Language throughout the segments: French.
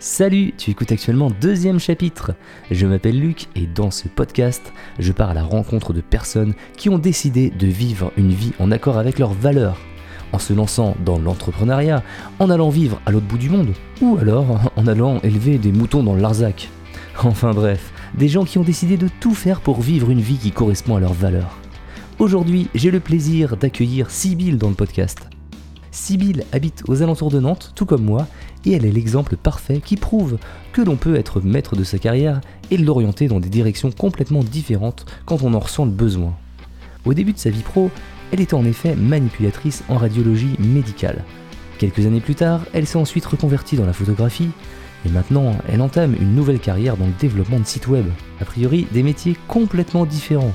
Salut, tu écoutes actuellement deuxième chapitre. Je m'appelle Luc et dans ce podcast, je pars à la rencontre de personnes qui ont décidé de vivre une vie en accord avec leurs valeurs, en se lançant dans l'entrepreneuriat, en allant vivre à l'autre bout du monde, ou alors en allant élever des moutons dans Larzac. Enfin bref, des gens qui ont décidé de tout faire pour vivre une vie qui correspond à leurs valeurs. Aujourd'hui, j'ai le plaisir d'accueillir Sybille dans le podcast. Sybille habite aux alentours de Nantes, tout comme moi, et elle est l'exemple parfait qui prouve que l'on peut être maître de sa carrière et l'orienter dans des directions complètement différentes quand on en ressent le besoin. Au début de sa vie pro, elle était en effet manipulatrice en radiologie médicale. Quelques années plus tard, elle s'est ensuite reconvertie dans la photographie, et maintenant, elle entame une nouvelle carrière dans le développement de sites web. A priori, des métiers complètement différents.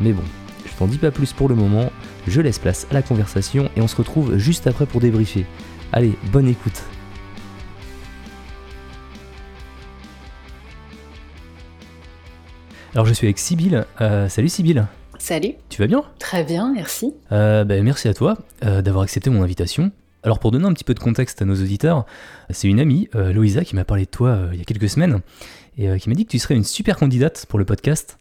Mais bon, je t'en dis pas plus pour le moment, je laisse place à la conversation et on se retrouve juste après pour débriefer. Allez, bonne écoute. Alors je suis avec Sybille. Euh, salut Sybille. Salut. Tu vas bien? Très bien, merci. Euh, bah, Merci à toi euh, d'avoir accepté mon invitation. Alors pour donner un petit peu de contexte à nos auditeurs, c'est une amie, euh, Loïsa, qui m'a parlé de toi euh, il y a quelques semaines et euh, qui m'a dit que tu serais une super candidate pour le podcast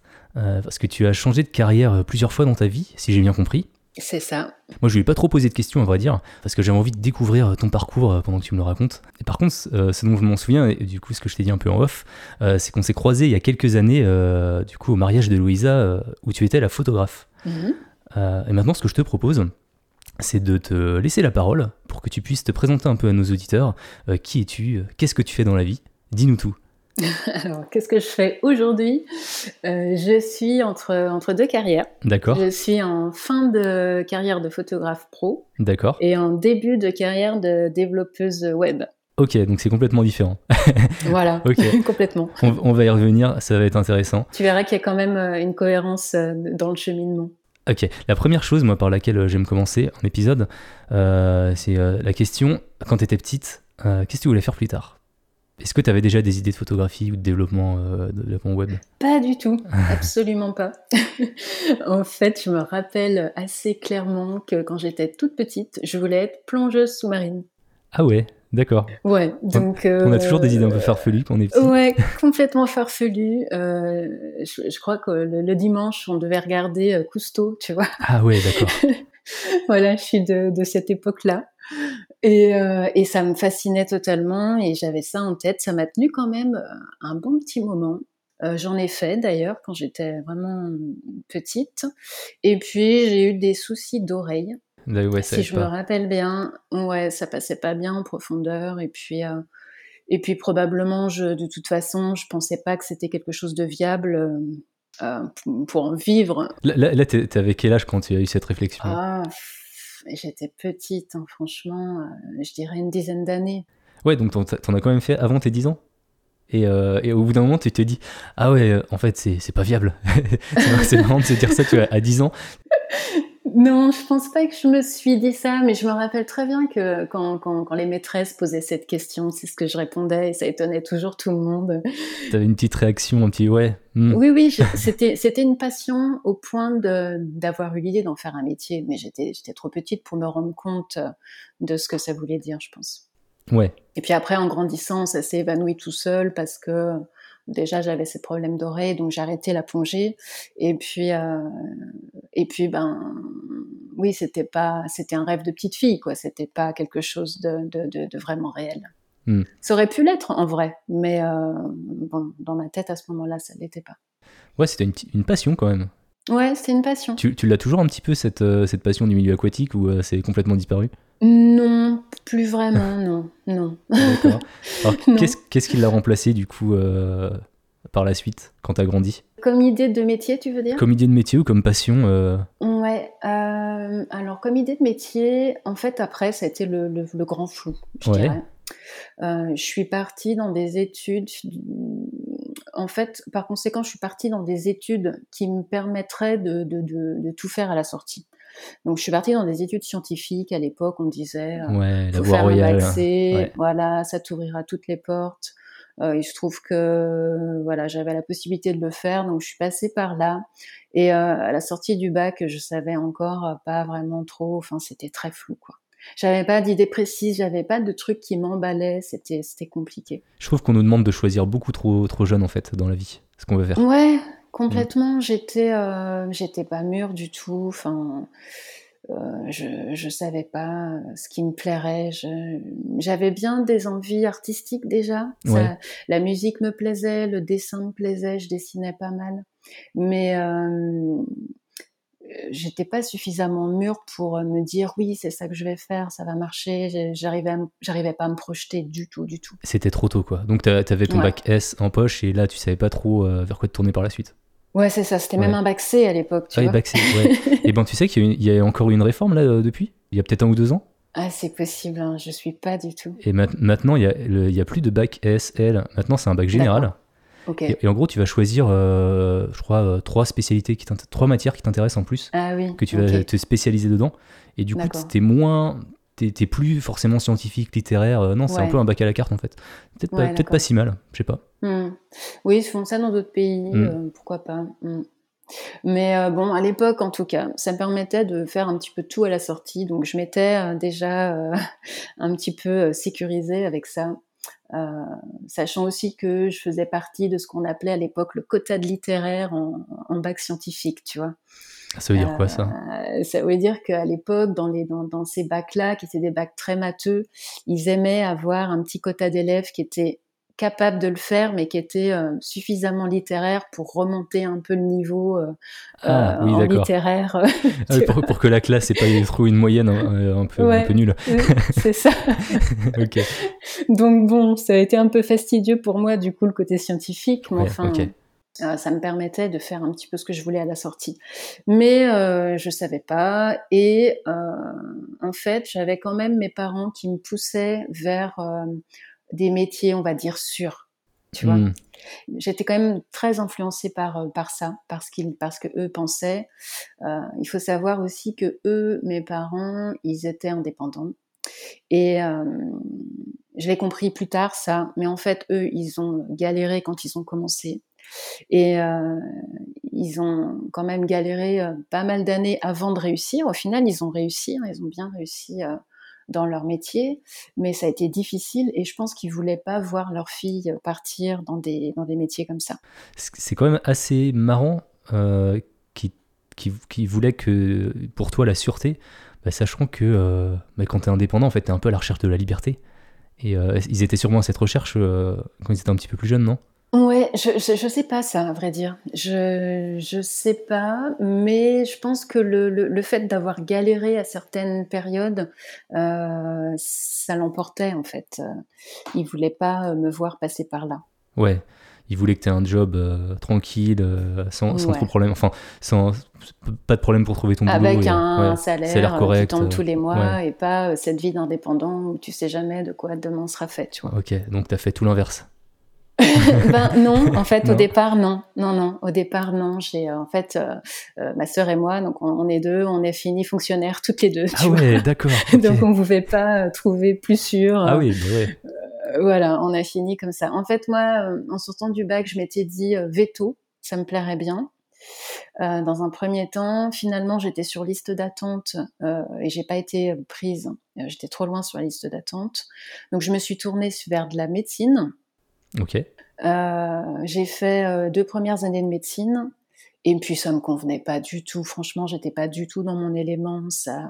parce que tu as changé de carrière plusieurs fois dans ta vie, si j'ai bien compris. C'est ça. Moi, je lui ai pas trop posé de questions, à vrai dire, parce que j'avais envie de découvrir euh, ton parcours euh, pendant que tu me le racontes. Et par contre, euh, ce dont je m'en souviens, et du coup, ce que je t'ai dit un peu en off, euh, c'est qu'on s'est croisés il y a quelques années, euh, du coup, au mariage de Louisa, où tu étais la photographe. Mhm. Et maintenant, ce que je te propose, c'est de te laisser la parole pour que tu puisses te présenter un peu à nos auditeurs. Qui es-tu? Qu'est-ce que tu fais dans la vie? Dis-nous tout. Alors, qu'est-ce que je fais aujourd'hui? Euh, Je suis entre, entre deux carrières. D'accord Je suis en fin de carrière de photographe pro D'accord. et en début de carrière de développeuse web. Ok, donc c'est complètement différent. Voilà, Ok. complètement. On, on va y revenir, ça va être intéressant. Tu verras qu'il y a quand même euh, une cohérence euh, dans le cheminement. Ok, la première chose, moi, par laquelle j'aime commencer un épisode, euh, c'est euh, la question, quand tu étais petite, qu'est-ce que tu voulais faire plus tard? Est-ce que tu avais déjà des idées de photographie ou de développement, euh, de développement web? Pas du tout, absolument pas. en fait, je me rappelle assez clairement que quand j'étais toute petite, je voulais être plongeuse sous-marine. Ah ouais, d'accord. Ouais, donc. On a euh, toujours des idées un peu farfelues quand on est petit. Ouais, complètement farfelu. Euh, je, je crois que le, le dimanche, on devait regarder euh, Cousteau, tu vois. Ah ouais, d'accord. voilà, je suis de, de cette époque-là. Et, euh, et ça me fascinait totalement et j'avais ça en tête. Ça m'a tenu quand même euh, un bon petit moment. Euh, J'en ai fait d'ailleurs quand j'étais vraiment petite. Et puis j'ai eu des soucis d'oreille. Ouais, si je me rappelle bien, ouais, ça passait pas bien en profondeur. Et puis, euh, et puis probablement, je, de toute façon, je pensais pas que c'était quelque chose de viable pour, en vivre. Là, là, là, t'es- t'avais quel âge quand tu as eu cette réflexion? Ah, j'étais petite, hein, franchement, euh, je dirais une dizaine d'années. Ouais, donc t'en as quand même fait avant tes 10 ans? Et, euh, et au bout d'un moment, tu te dis Ah ouais, euh, en fait, c'est pas viable. C'est marrant de se dire ça, tu vois, à 10 ans. Non, je pense pas que je me suis dit ça, mais je me rappelle très bien que quand, quand, quand les maîtresses posaient cette question, c'est ce que je répondais et ça étonnait toujours tout le monde. T'avais une petite réaction, un petit ouais. hmm. Oui, oui, c'était une passion au point d'avoir eu l'idée d'en faire un métier, mais j'étais trop petite pour me rendre compte de ce que ça voulait dire, je pense. Ouais, Et puis après, en grandissant, ça s'est évanoui tout seul parce que déjà j'avais ces problèmes d'oreille, donc j'ai arrêté la plongée. Et puis euh, et puis ben oui, c'était pas c'était un rêve de petite fille, quoi. C'était pas quelque chose de de, de, de vraiment réel. Hmm. Ça aurait pu l'être en vrai, mais euh, bon, dans ma tête à ce moment-là, ça l'était pas. ouais, c'était une, une passion quand même. Ouais, c'est une passion. Tu, tu l'as toujours un petit peu cette, euh, cette passion du milieu aquatique ou euh, c'est complètement disparu? Non, plus vraiment, non, non. D'accord. Alors qu'est-ce qu'est-ce qui l'a remplacé du coup euh, par la suite quand t'as grandi? Comme idée de métier, tu veux dire? Comme idée de métier ou comme passion euh, Ouais. euh, alors, comme idée de métier, en fait, après, ça a été le, le- le grand flou, je Ouais. dirais. Euh, je suis partie dans des études. En fait, par conséquent, je suis partie dans des études qui me permettraient de, de, de, de tout faire à la sortie. Donc, je suis partie dans des études scientifiques. À l'époque, on disait euh, Ouais, faut faire royale. un accès, Ouais. voilà, ça t'ouvrira toutes les portes. Euh, il se trouve que voilà, j'avais la possibilité de le faire, donc je suis passée par là. Et euh, à la sortie du bac, je savais encore pas vraiment trop. Enfin, c'était très flou, quoi. J'avais pas d'idée précise, j'avais pas de trucs qui m'emballaient, c'était c'était compliqué. Je trouve qu'on nous demande de choisir beaucoup trop trop jeune en fait dans la vie, ce qu'on veut faire. Ouais, complètement. J'étais euh, j'étais pas mûre du tout. Enfin, euh, je je savais pas ce qui me plairait. J'avais bien des envies artistiques déjà. Ça, la musique me plaisait, le dessin me plaisait, je dessinais pas mal, mais euh, j'étais pas suffisamment mûre pour euh, me dire oui c'est ça que je vais faire ça va marcher j'arrivais j'arrivais pas à me projeter du tout du tout. C'était trop tôt quoi. Donc tu avais ton bac S en poche et là tu savais pas trop euh, vers quoi te tourner par la suite. Ouais c'est ça c'était même un bac C à l'époque ah, vois. bac C, ouais. et ben tu sais qu'il y, a encore eu une réforme là euh, depuis? Il y a peut-être un ou deux ans? Ah, c'est possible, hein, je suis pas du tout. Et maintenant, il y, a plus de bac S, L. Maintenant, c'est un bac général. Et, en gros, tu vas choisir, euh, je crois, euh, trois spécialités, qui trois matières qui t'intéressent en plus, ah que tu vas te spécialiser dedans. Et du coup, t'es moins, t'es plus forcément scientifique, littéraire. Euh, non, c'est un peu un bac à la carte en fait. Peut-être pas, peut pas si mal, je sais pas. Hmm. Oui, ils font ça dans d'autres pays, hmm. pourquoi pas. Hmm. Mais bon, à l'époque, en tout cas, ça me permettait de faire un petit peu tout à la sortie. Donc, je m'étais déjà un petit peu sécurisée avec ça. Euh, sachant aussi que je faisais partie de ce qu'on appelait à l'époque le quota de littéraire en, bac scientifique, tu vois. Ça veut dire quoi ça? Euh, Ça veut dire qu'à l'époque, dans, les, dans, dans ces bacs-là, qui étaient des bacs très matheux, ils aimaient avoir un petit quota d'élèves qui étaient capable de le faire, mais qui était euh, suffisamment littéraire pour remonter un peu le niveau euh, ah, euh, littéraire. Ah pour, que la classe n'ait pas trop une moyenne un, peu, un peu nulle. c'est ça. Donc bon, ça a été un peu fastidieux pour moi, du coup, le côté scientifique, mais enfin... ça me permettait de faire un petit peu ce que je voulais à la sortie. Mais euh, je savais pas. Et en fait, j'avais quand même mes parents qui me poussaient vers des métiers, on va dire, sûrs. Tu vois, hmm. j'étais quand même très influencée par euh, par ça, parce qu'ils, parce que eux pensaient. Euh, il faut savoir aussi que eux, mes parents, ils étaient indépendants. Et euh, je l'ai compris plus tard ça, mais en fait eux, ils ont galéré quand ils ont commencé. Et ils ont quand même galéré pas mal d'années avant de réussir. Au final, ils ont réussi, hein, ils ont bien réussi dans leur métier, mais ça a été difficile et je pense qu'ils voulaient pas voir leur fille partir dans des, dans des métiers comme ça. C'est quand même assez marrant euh, qui, qui, voulait que pour toi la sûreté, bah, sachant que euh, bah, quand tu es indépendant, en fait, tu es un peu à la recherche de la liberté. Et euh, ils étaient sûrement à cette recherche quand ils étaient un petit peu plus jeunes, non? Ouais, je, je, sais pas ça, à vrai dire. Je je sais pas, mais je pense que le, le, fait d'avoir galéré à certaines périodes, euh, ça l'emportait en fait. Il voulait pas me voir passer par là. Ouais, il voulait que tu aies un job euh, tranquille, euh, sans, sans trop de problème, enfin, sans pas de problème pour trouver ton boulot. Avec un salaire, correct, qui tombe tous les mois et pas cette vie d'indépendant où tu sais jamais de quoi demain sera fait, tu vois. Ok, donc tu as fait tout l'inverse. ben non, en fait, au départ, non, non, non. Au départ, non. J'ai euh, en fait euh, euh, ma sœur et moi, donc on, est deux, on est fini fonctionnaires toutes les deux. Ah ouais, d'accord. donc on pouvait pas trouver plus sûr. Ah oui, bah ouais. voilà, on a fini comme ça. En fait, moi, en sortant du bac, je m'étais dit veto, ça me plairait bien. dans un premier temps, finalement, j'étais sur liste d'attente et j'ai pas été prise. J'étais trop loin sur la liste d'attente, donc je me suis tournée vers de la médecine. Ok. Euh, j'ai fait euh, deux premières années de médecine. Et puis ça me convenait pas du tout. Franchement, j'étais pas du tout dans mon élément. Ça,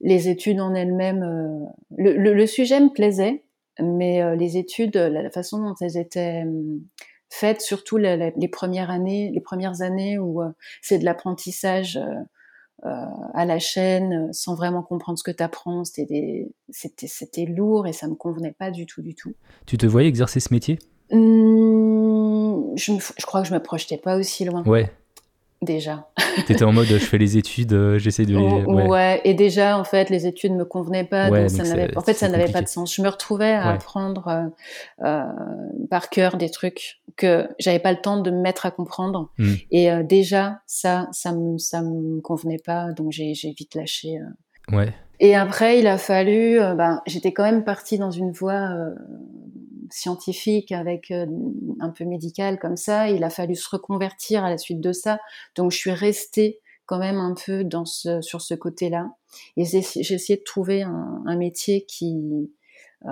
les études en elles-mêmes, euh, le, sujet me plaisait, mais les études, la, façon dont elles étaient faites, surtout les premières années, les premières années où c'est de l'apprentissage à la chaîne, sans vraiment comprendre ce que tu apprends, c'était c'était lourd et ça me convenait pas du tout, du tout. Tu te voyais exercer ce métier? Mmh, je, je, crois que je me projetais pas aussi loin. Ouais. Déjà. T'étais en mode je fais les études, euh, j'essaie de les. Oh, ouais. et déjà en fait les études me convenaient pas, donc ça n'avait, en fait ça n'avait pas de sens. Je me retrouvais à apprendre euh, euh, par cœur des trucs que j'avais pas le temps de me mettre à comprendre, mmh. et déjà ça, ça me, ça me convenait pas, donc j'ai, j'ai vite lâché. Ouais. Et après il a fallu, ben j'étais quand même partie dans une voie scientifique avec euh, un peu médical comme ça. Il a fallu se reconvertir à la suite de ça. Donc je suis restée quand même un peu dans ce, sur ce côté-là. Et j'ai essayé de trouver un, un métier qui, euh,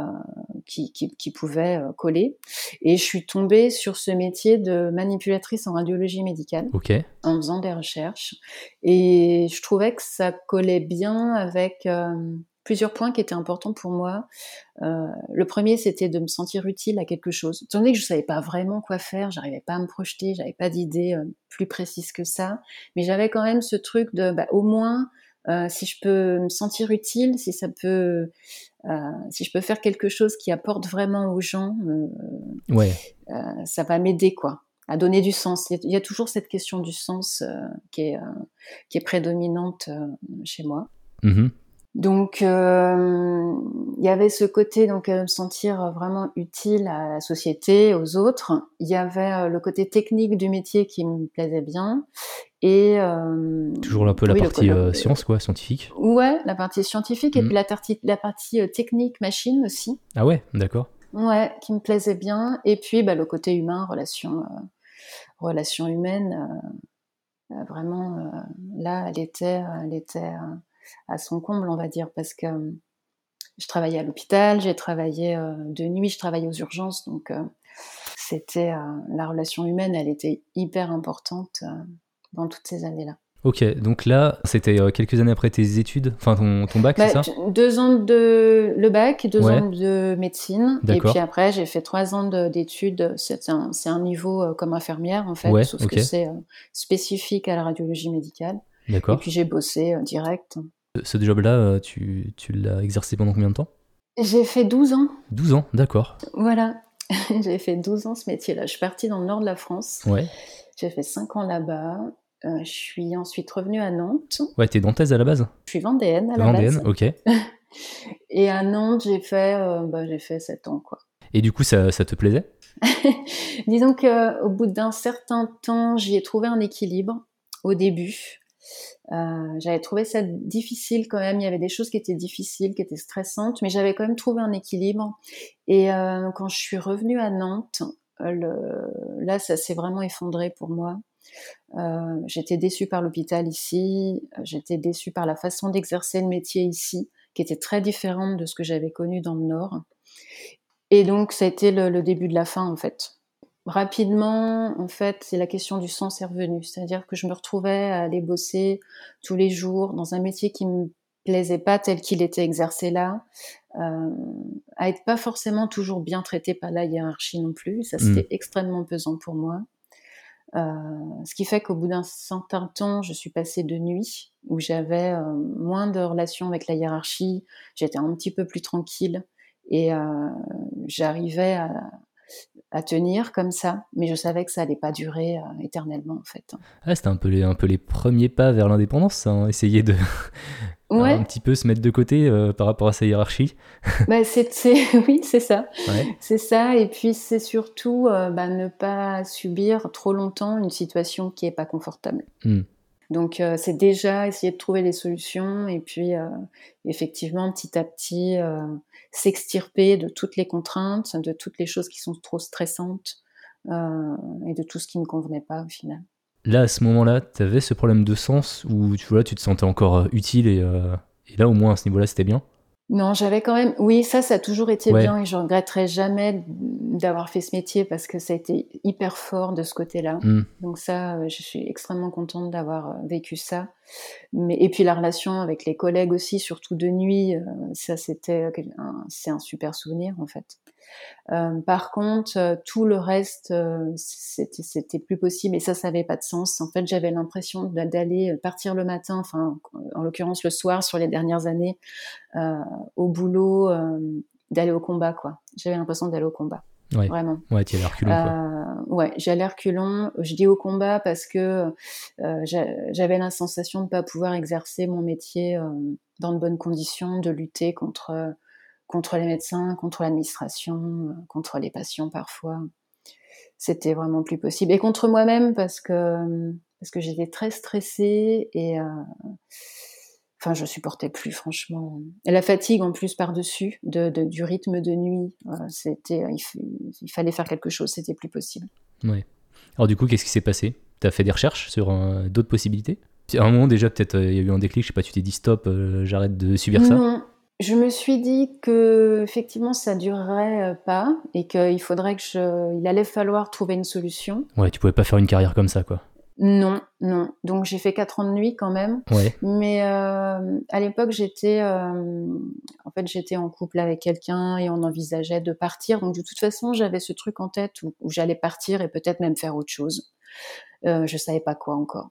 qui, qui, qui, pouvait euh, coller. Et je suis tombée sur ce métier de manipulatrice en radiologie médicale en faisant des recherches. Et je trouvais que ça collait bien avec plusieurs points qui étaient importants pour moi. Euh, le premier, c'était de me sentir utile à quelque chose. Étant donné que je savais pas vraiment quoi faire, j'arrivais pas à me projeter, j'avais pas d'idée euh, plus précise que ça, mais j'avais quand même ce truc de, bah, au moins, euh, si je peux me sentir utile, si ça peut, si je peux faire quelque chose qui apporte vraiment aux gens, ouais. ça va m'aider quoi, à donner du sens. Il y a toujours cette question du sens qui est qui est prédominante chez moi. Mmh donc, euh, il y avait ce côté donc me sentir vraiment utile à la société, aux autres. Il y avait euh, le côté technique du métier qui me plaisait bien. Et euh, toujours un peu la partie science, quoi, scientifique. Ouais, la partie scientifique et mmh. puis la, la partie technique machine aussi. Ah ouais, d'accord. Ouais, qui me plaisait bien. Et puis bah, le côté humain, relation, relation humaine. vraiment, là, elle était, elle était à son comble, on va dire, parce que euh, je travaillais à l'hôpital, j'ai travaillé euh, de nuit, je travaillais aux urgences, donc euh, c'était la relation humaine, elle était hyper importante dans toutes ces années-là. Ok, donc là, c'était quelques années après tes études, enfin ton, ton bac, c'est bah, ça? Deux ans de le bac, deux ans de médecine, et puis après j'ai fait trois ans d'études. C'est un, un, niveau comme infirmière en fait, sauf que c'est spécifique à la radiologie médicale. Et puis j'ai bossé direct. Ce job-là, euh, tu, tu l'as exercé pendant combien de temps? J'ai fait 12 ans. 12 ans, d'accord. Voilà, j'ai fait 12 ans ce métier-là. Je suis partie dans le nord de la France. Ouais. J'ai fait 5 ans là-bas. Euh, je suis ensuite revenue à Nantes. Ouais, t'es nantaise à la base? Je suis vendéenne à la base. Vendéenne, ok. Et à Nantes, j'ai fait, euh, bah, j'ai fait 7 ans, quoi. Et du coup, ça, ça te plaisait? Disons qu'au bout d'un certain temps, j'y ai trouvé un équilibre au début. Euh, j'avais trouvé ça difficile quand même. Il y avait des choses qui étaient difficiles, qui étaient stressantes, mais j'avais quand même trouvé un équilibre. Et euh, quand je suis revenue à Nantes, le... là, ça s'est vraiment effondré pour moi. Euh, j'étais déçue par l'hôpital ici, j'étais déçue par la façon d'exercer le métier ici, qui était très différente de ce que j'avais connu dans le Nord. Et donc, ça a été le début de la fin, en fait rapidement, en fait, c'est la question du sens est revenue. C'est-à-dire que je me retrouvais à aller bosser tous les jours dans un métier qui me plaisait pas tel qu'il était exercé là, euh, à être pas forcément toujours bien traité par la hiérarchie non plus. Ça, c'était mmh. extrêmement pesant pour moi. Euh, ce qui fait qu'au bout d'un certain temps, je suis passée de nuit, où j'avais euh, moins de relations avec la hiérarchie, j'étais un petit peu plus tranquille, et euh, j'arrivais à, à tenir comme ça, mais je savais que ça allait pas durer euh, éternellement en fait. Ah, c'était un peu les, un peu les premiers pas vers l'indépendance, hein, essayer de un petit peu se mettre de côté euh, par rapport à sa hiérarchie. bah, c'est, oui, c'est ça. C'est ça, et puis c'est surtout euh, bah, ne pas subir trop longtemps une situation qui est pas confortable. Hmm. Donc c'est déjà essayer de trouver des solutions et puis effectivement petit à petit s'extirper de toutes les contraintes, de toutes les choses qui sont trop stressantes euh, et de tout ce qui ne convenait pas au final. Là, à ce moment-là, tu avais ce problème de sens où tu, vois, tu te sentais encore euh, utile euh, et là, au moins à ce niveau-là, c'était bien? Non, j'avais quand même. Oui, ça, ça a toujours été bien et je regretterai jamais d'avoir fait ce métier parce que ça a été hyper fort de ce côté-là. Hmm. Donc ça, je suis extrêmement contente d'avoir vécu ça. Mais et puis la relation avec les collègues aussi, surtout de nuit, ça c'était c'est un super souvenir en fait. Euh, par contre, euh, tout le reste, euh, c'était plus possible et ça, ça n'avait pas de sens. En fait, j'avais l'impression d'aller partir le matin, enfin, en l'occurrence le soir sur les dernières années, au boulot, d'aller au combat, quoi. J'avais l'impression d'aller au combat. Vraiment. Ouais, tu reculons. Quoi. ouais, j'allais reculons. Je dis au combat parce que j'avais la sensation de ne pas pouvoir exercer mon métier dans de bonnes conditions, de lutter contre contre les médecins, contre l'administration, euh, contre les patients parfois. C'était vraiment plus possible. Et contre moi-même parce que, parce que j'étais très stressée et euh, enfin, je supportais plus franchement. Et la fatigue en plus par-dessus de, du rythme de nuit, euh, c'était, il, fallait faire quelque chose, c'était plus possible. Ouais. Alors du coup, qu'est-ce qui s'est passé? Tu as fait des recherches sur d'autres possibilités? À un moment déjà, peut-être, il y a eu un déclic, je sais pas, tu t'es dit stop, j'arrête de subir ça? Non, je me suis dit que effectivement ça durerait pas et qu'il faudrait que je, il allait falloir trouver une solution. Ouais, tu pouvais pas faire une carrière comme ça, quoi. Non, non. Donc j'ai fait quatre ans de nuit quand même. Ouais. Mais euh, à l'époque, j'étais, euh, en fait, j'étais en couple avec quelqu'un et on envisageait de partir. Donc de toute façon, j'avais ce truc en tête où, j'allais partir et peut-être même faire autre chose. Euh, je savais pas quoi encore.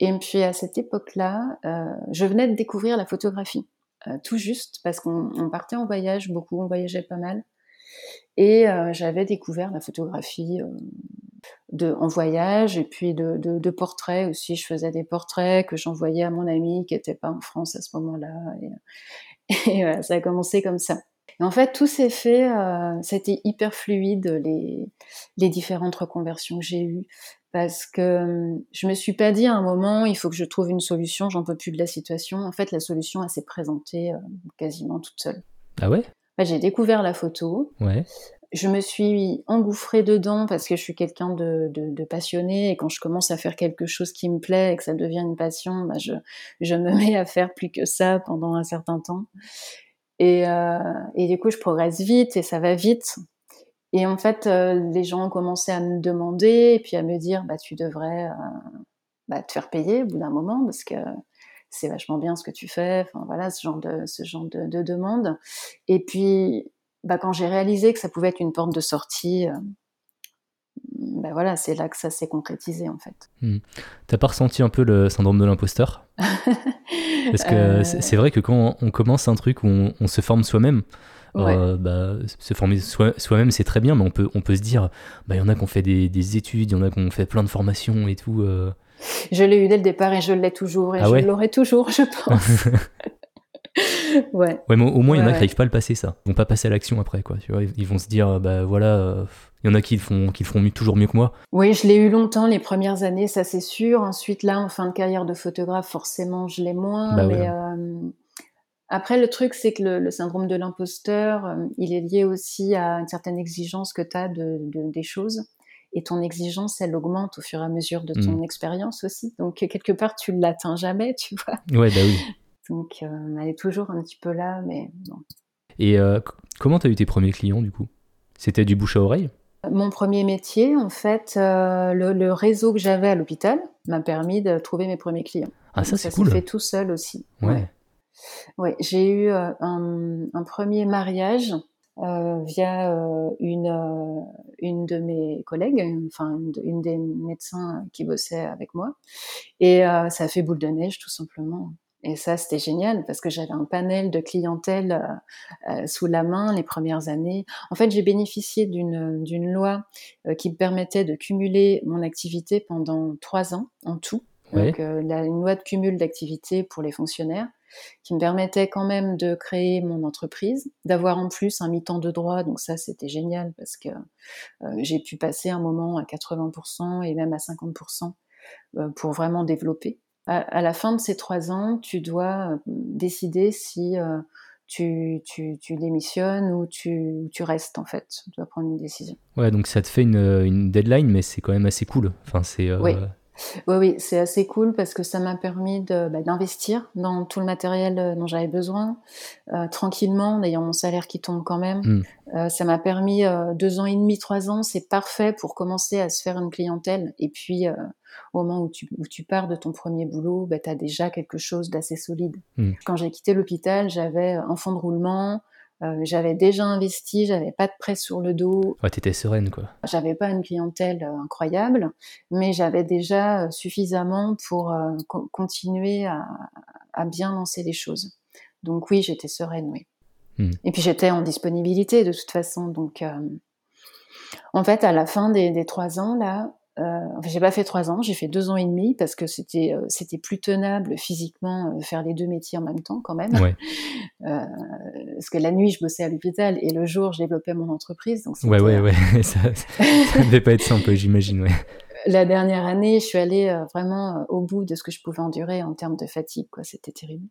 Et puis à cette époque-là, euh, je venais de découvrir la photographie, euh, tout juste parce qu'on partait en voyage beaucoup, on voyageait pas mal. Et euh, j'avais découvert la photographie de, en voyage et puis de, portraits aussi. Je faisais des portraits que j'envoyais à mon ami qui n'était pas en France à ce moment-là. Et, voilà, ça a commencé comme ça. Et en fait, tout s'est fait, euh, c'était hyper fluide, les, les différentes reconversions que j'ai eues. Parce que je me suis pas dit à un moment, il faut que je trouve une solution, j'en peux plus de la situation. En fait, la solution, elle s'est présentée euh, quasiment toute seule. Ah ouais? J'ai découvert la photo. Ouais je me suis engouffrée dedans parce que je suis quelqu'un de, de, de, passionné et quand je commence à faire quelque chose qui me plaît et que ça devient une passion, bah je, je me mets à faire plus que ça pendant un certain temps. Et, euh, et du coup, je progresse vite et ça va vite. Et en fait, euh, les gens ont commencé à me demander et puis à me dire, bah tu devrais euh, bah, te faire payer au bout d'un moment parce que c'est vachement bien ce que tu fais. Enfin voilà, ce genre de ce genre de, de demande. Et puis bah, quand j'ai réalisé que ça pouvait être une porte de sortie, bah voilà, c'est là que ça s'est concrétisé en fait. Hmm. T'as pas ressenti un peu le syndrome de l'imposteur? Parce que euh. c'est vrai que quand on commence un truc où on, se forme soi-même, euh, bah, se former soi-même c'est très bien, mais on peut, on peut se dire, bah, il y en a qui ont fait des, études, il y en a qui ont fait plein de formations et tout. Je l'ai eu dès le départ et je l'ai toujours et ah je l'aurai toujours, je pense. ouais. Ouais, mais au moins, il y en a qui n'arrivent pas à le passer, ça. Ils vont pas passer à l'action après, quoi. Tu vois, ils vont se dire, bah voilà, euh, il y en a qui le font, qui le feront toujours mieux que moi. Oui, je l'ai eu longtemps, les premières années, ça c'est sûr. Ensuite, là, en fin de carrière de photographe, forcément, je l'ai moins. Bah mais euh, après, le truc, c'est que le, syndrome de l'imposteur, euh, il est lié aussi à une certaine exigence que tu as de, des choses. Et ton exigence, elle augmente au fur et à mesure de ton mm. expérience aussi. Donc, quelque part, tu ne l'atteins jamais, tu vois. Ouais, bah oui. Donc, euh, elle est toujours un petit peu là, mais bon. Et euh, comment tu as eu tes premiers clients, du coup? C'était du bouche à oreille? Mon premier métier, en fait, euh, le, réseau que j'avais à l'hôpital m'a permis de trouver mes premiers clients. Ah, ça, c'est cool. Ça s'est fait tout seul aussi. Ouais. Ouais, j'ai eu un, premier mariage via une, une de mes collègues, enfin une, des médecins qui bossait avec moi. Et ça a fait boule de neige tout simplement. Et ça, c'était génial parce que j'avais un panel de clientèle euh, euh, sous la main les premières années. En fait, j'ai bénéficié d'une loi euh, qui me permettait de cumuler mon activité pendant trois ans en tout. Donc, la, une loi de cumul d'activité pour les fonctionnaires qui me permettait quand même de créer mon entreprise, d'avoir en plus un mi-temps de droit. Donc ça, c'était génial parce que j'ai pu passer un moment à 80% et même à 50% pour vraiment développer à, la fin de ces trois ans, tu dois euh, décider si euh, tu, tu, tu, démissionnes ou tu, tu, restes en fait. Tu dois prendre une décision. Ouais, donc ça te fait une, une deadline, mais c'est quand même assez cool. Enfin, c'est. Oui. Oui, oui, c'est assez cool parce que ça m'a permis bah, d'investir dans tout le matériel euh, dont j'avais besoin, euh, tranquillement, en ayant mon salaire qui tombe quand même. Mm. Euh, ça m'a permis euh, deux ans et demi, trois ans, c'est parfait pour commencer à se faire une clientèle. Et puis, au moment où tu, où tu, pars de ton premier boulot, bah, tu as déjà quelque chose d'assez solide. Mm. Quand j'ai quitté l'hôpital, j'avais un fonds de roulement, euh, j'avais déjà investi, j'avais pas de prêt sur le dos. Ouais, t'étais sereine, quoi. J'avais pas une clientèle euh, incroyable, mais j'avais déjà euh, suffisamment pour continuer à, à, bien lancer les choses. Donc oui, j'étais sereine, oui. Hmm. Et puis j'étais en disponibilité de toute façon. Donc en fait, à la fin des, des trois ans, là, euh, j'ai pas fait trois ans, j'ai fait deux ans et demi parce que c'était euh, c'était plus tenable physiququement euh, faire les deux métiers en même temps quand même. Ouais. Parce que la nuit je bossais à l'hôpital et le jour je développais mon entreprise. Donc ouais ouais ouais, ça, ça devait pas être simple, j'imagine. Ouais. La dernière année, je suis allée vraiment au bout de ce que je pouvais endurer en termes de fatigue, quoi. C'était terrible.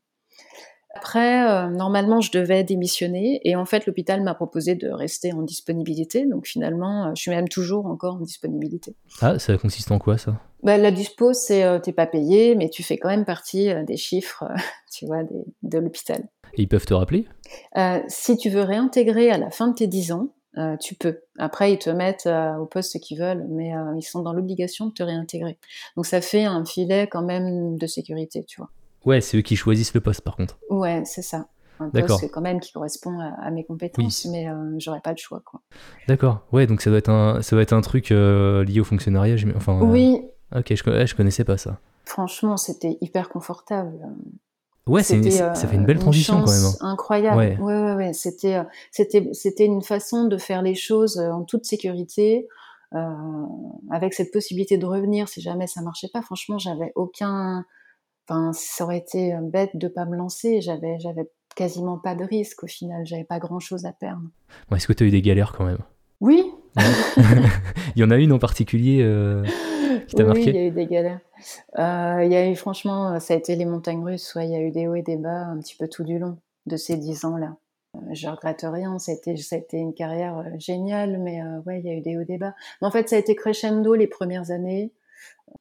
Après, euh, normalement, je devais démissionner et en fait, l'hôpital m'a proposé de rester en disponibilité. Donc finalement, euh, je suis même toujours encore en disponibilité. Ah, ça consiste en quoi ça? Bah, La dispo, c'est euh, t'es pas payé, mais tu fais quand même partie des chiffres, tu vois, de l'hôpital. Et ils peuvent te rappeler? Si tu veux réintégrer à la fin de tes 10 ans, tu peux. Après, ils te mettent au poste qu'ils veulent, mais ils sont dans l'obligation de te réintégrer. Donc ça fait un filet quand même de sécurité, tu vois. Ouais, c'est eux qui choisissent le poste par contre. Ouais, c'est ça. Un poste quand même qui correspond à, mes compétences, mais euh, j'aurais pas le choix. quoi. D'accord. Ouais, donc ça doit être un, ça doit être un truc euh, lié au fonctionnariat. Enfin, oui. Ok, je, je connaissais pas ça. Franchement, c'était hyper confortable. Ouais, c'est, ça fait une belle transition quand même. Hein. Incroyable. Ouais, ouais, ouais. C'était, c'était, c'était une façon de faire les choses en toute sécurité. avec cette possibilité de revenir si jamais ça marchait pas. Franchement, j'avais aucun, Enfin, ça aurait été euh, bête de pas me lancer. J'avais, j'avais quasiment pas de risque au final. J'avais pas grand chose à perdre. est-ce que tu as eu des galères quand même? Oui. il y en a une en particulier euh, qui t'a marqué? Oui, il y a eu des galères. Euh, il y a eu, franchement, ça a été les montagnes russes. il y a eu des hauts et des bas un petit peu tout du long de ces dix ans-là. Je regrette rien, ça a été, ça a été une carrière géniale, mais ouais, il y a eu des hauts et des bas. Mais en fait, ça a été crescendo les premières années.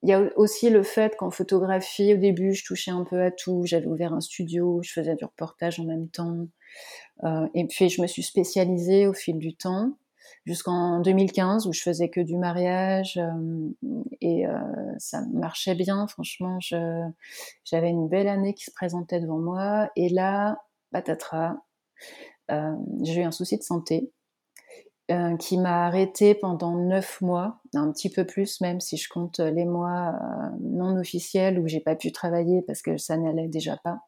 Il y a aussi le fait qu'en photographie, au début, je touchais un peu à tout. J'avais ouvert un studio, je faisais du reportage en même temps. Euh, et puis, je me suis spécialisée au fil du temps, jusqu'en 2015, où je faisais que du mariage. Euh, et euh, ça marchait bien, franchement. J'avais une belle année qui se présentait devant moi. Et là, patatras, j'ai eu un souci de santé. Euh, qui m'a arrêté pendant neuf mois, un petit peu plus même si je compte les mois euh, non officiels où j'ai pas pu travailler parce que ça n'allait déjà pas.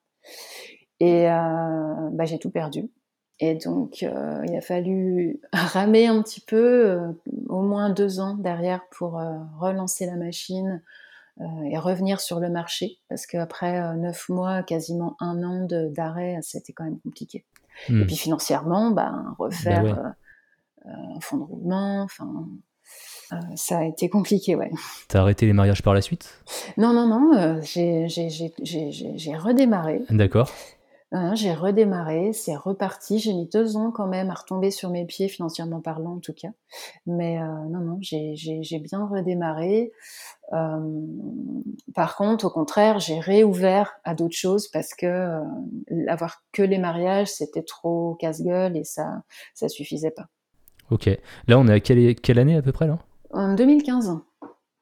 Et euh, bah, j'ai tout perdu. Et donc il a fallu ramer un petit peu, au moins deux ans derrière pour relancer la machine et revenir sur le marché parce qu'après neuf mois, quasiment un an d'arrêt, c'était quand même compliqué. Et hmm. puis financièrement, bah, refaire bah un euh, fond de roulement, enfin. Euh, ça a été compliqué, ouais. T'as arrêté les mariages par la suite? Non, non, non, euh, j'ai redémarré. D'accord. j'ai redémarré, c'est reparti. J'ai mis deux ans quand même à retomber sur mes pieds, financièrement parlant en tout cas. Mais non, non, j'ai bien redémarré. par contre, au contraire, j'ai réouvert à d'autres choses parce que avoir que les mariages, c'était trop casse-gueule et ça, ça suffisait pas. Ok. Là, on est à quelle, quelle année à peu près là? En 2015.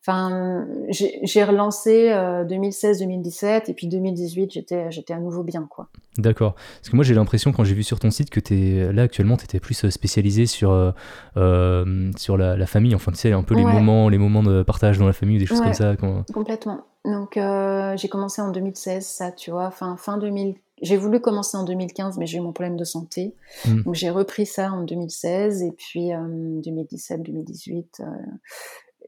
Enfin, j'ai relancé 2016-2017 euh, et puis 2018, j'étais j'étais à nouveau bien quoi. D'accord. Parce que moi j'ai l'impression quand j'ai vu sur ton site que es, là actuellement tu étais plus euh, spécialisé sur euh, sur la, famille, enfin tu sais un peu les moments les moments de partage dans la famille ou des choses comme ça. Complètement. Donc j'ai commencé en 2016 ça, tu vois, fin fin 2000 j'ai voulu commencer en 2015, mais j'ai eu mon problème de santé. Hmm. Donc j'ai repris ça en 2016 et puis 2017, 2018. Euh,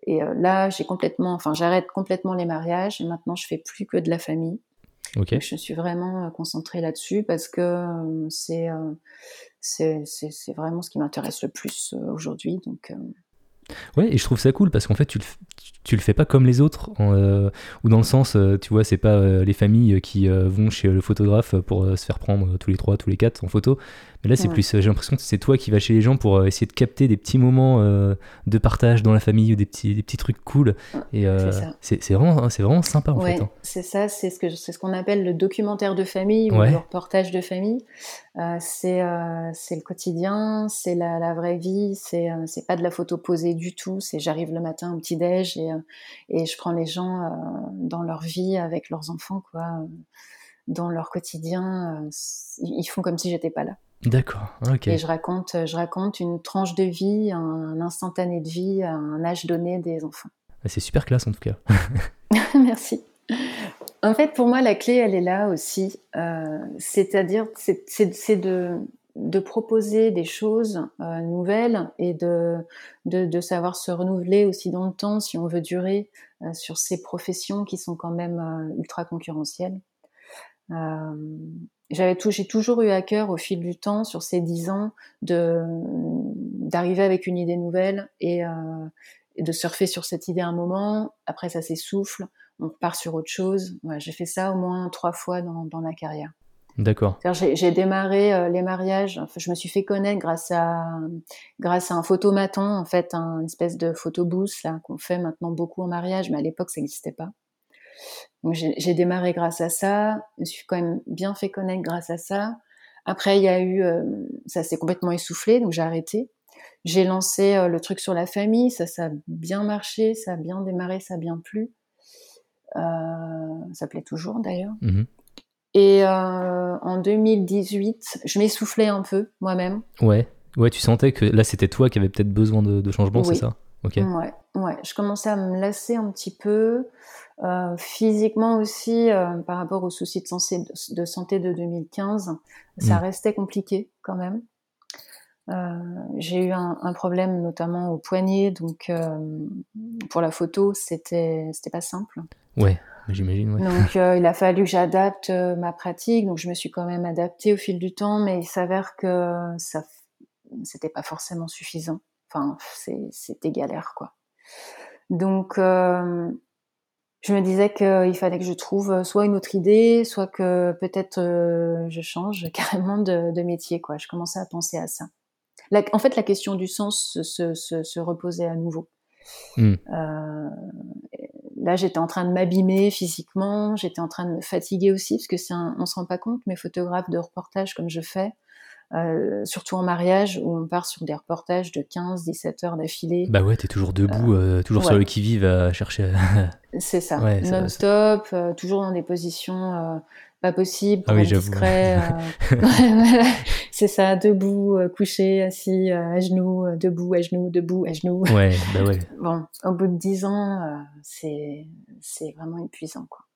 et euh, là, j'ai complètement, enfin, j'arrête complètement les mariages et maintenant je fais plus que de la famille. Ok. je suis vraiment euh, concentrée là-dessus parce que c'est c'est vraiment ce qui m'intéresse le plus aujourd'hui. Donc Ouais, et je trouve ça cool parce qu'en fait, tu le, tu le fais pas comme les autres, euh, ou dans le sens, euh, tu vois, c'est pas euh, les familles qui vont chez le photographe pour se faire prendre tous les trois, tous les quatre en photo, mais là, c'est plus, j'ai l'impression que c'est toi qui vas chez les gens pour essayer de capter des petits moments de partage dans la famille ou des petits, des petits trucs cool, et c'est vraiment, c'est vraiment sympa en fait. Hein. C'est ça, c'est ce que c'est ce qu'on appelle le documentaire de famille ou le reportage de famille. C'est c'est le quotidien, c'est la, la, vraie vie, c'est c'est pas de la photo posée du tout, c'est j'arrive le matin au petit déj et euh, et je prends les gens euh, dans leur vie avec leurs enfants, quoi, euh, dans leur quotidien. ils font comme si j'étais pas là. D'accord, ok. Et je raconte, je raconte une tranche de vie, un instantané de vie un âge donné des enfants. Ah, c'est super classe en tout cas. Merci. En fait, pour moi, la clé, elle est là aussi. C'est-à-dire, c'est de, proposer des choses euh, nouvelles et de, savoir se renouveler aussi dans le temps si on veut durer euh, sur ces professions qui sont quand même euh, ultra concurrentielles. J'avais j'ai toujours eu à cœur au fil du temps, sur ces dix ans, d'arriver avec une idée nouvelle et, de surfer sur cette idée un moment. Après, ça s'essouffle, on repart sur autre chose. J'ai fait ça au moins trois fois dans, dans la carrière. D'accord. J'ai démarré les mariages, je me suis fait connaître grâce à, grâce à un photomaton, en fait, un espèce de photobooth là qu'on fait maintenant beaucoup en mariage, mais à l'époque ça n'existait pas. Donc j'ai démarré grâce à ça, je me suis quand même bien fait connaître grâce à ça. Après, il y a eu, ça s'est complètement essoufflé, donc j'ai arrêté. J'ai lancé le truc sur la famille, ça, ça a bien marché, ça a bien démarré, ça a bien plu. Ça plaît toujours d'ailleurs. Mmh Et en 2018, je m'essoufflais un peu moi-même. Ouais, ouais, tu sentais que là c'était toi qui avais peut-être besoin de, changement, c'est ça? Ok. Ouais, ouais, je commençais à me lasser un petit peu. Euh, physiquement aussi, euh, par rapport aux soucis de santé de, santé de 2015, ça mmh. restait compliqué quand même. Euh, j'ai eu un, un, problème notamment au poignet, donc euh, pour la photo, c'était c'était pas simple. Ouais, j'imagine. Ouais. Donc euh, il a fallu que j'adapte ma pratique, donc je me suis quand même adaptée au fil du temps, mais il s'avère que ça c'était pas forcément suffisant. Enfin, c'était galère quoi. Donc je me disais qu'il fallait que je trouve soit une autre idée, soit que peut-être euh, je change carrément de, de, métier. Quoi. Je commençais à penser à ça. En fait, la question du sens se, se, se reposait à nouveau. Hmm. Euh, là, j'étais en train de m'abîmer physiquement, j'étais en train de me fatiguer aussi, parce que c'est on se rend pas compte, mais photographes de reportage comme je fais, euh, surtout en mariage où on part sur des reportages de 15-17 heures d'affilée. Bah ouais, t'es toujours debout, euh, euh, toujours sur le qui-vive à chercher. c'est ça, non-stop, toujours dans des positions pas possibles, ah oui, discret. c'est ça, debout, couché, assis, à genoux, debout, à genoux, debout, à genoux. Ouais, bah ouais. bon, au bout de 10 ans, c'est c'est vraiment épuisant, quoi.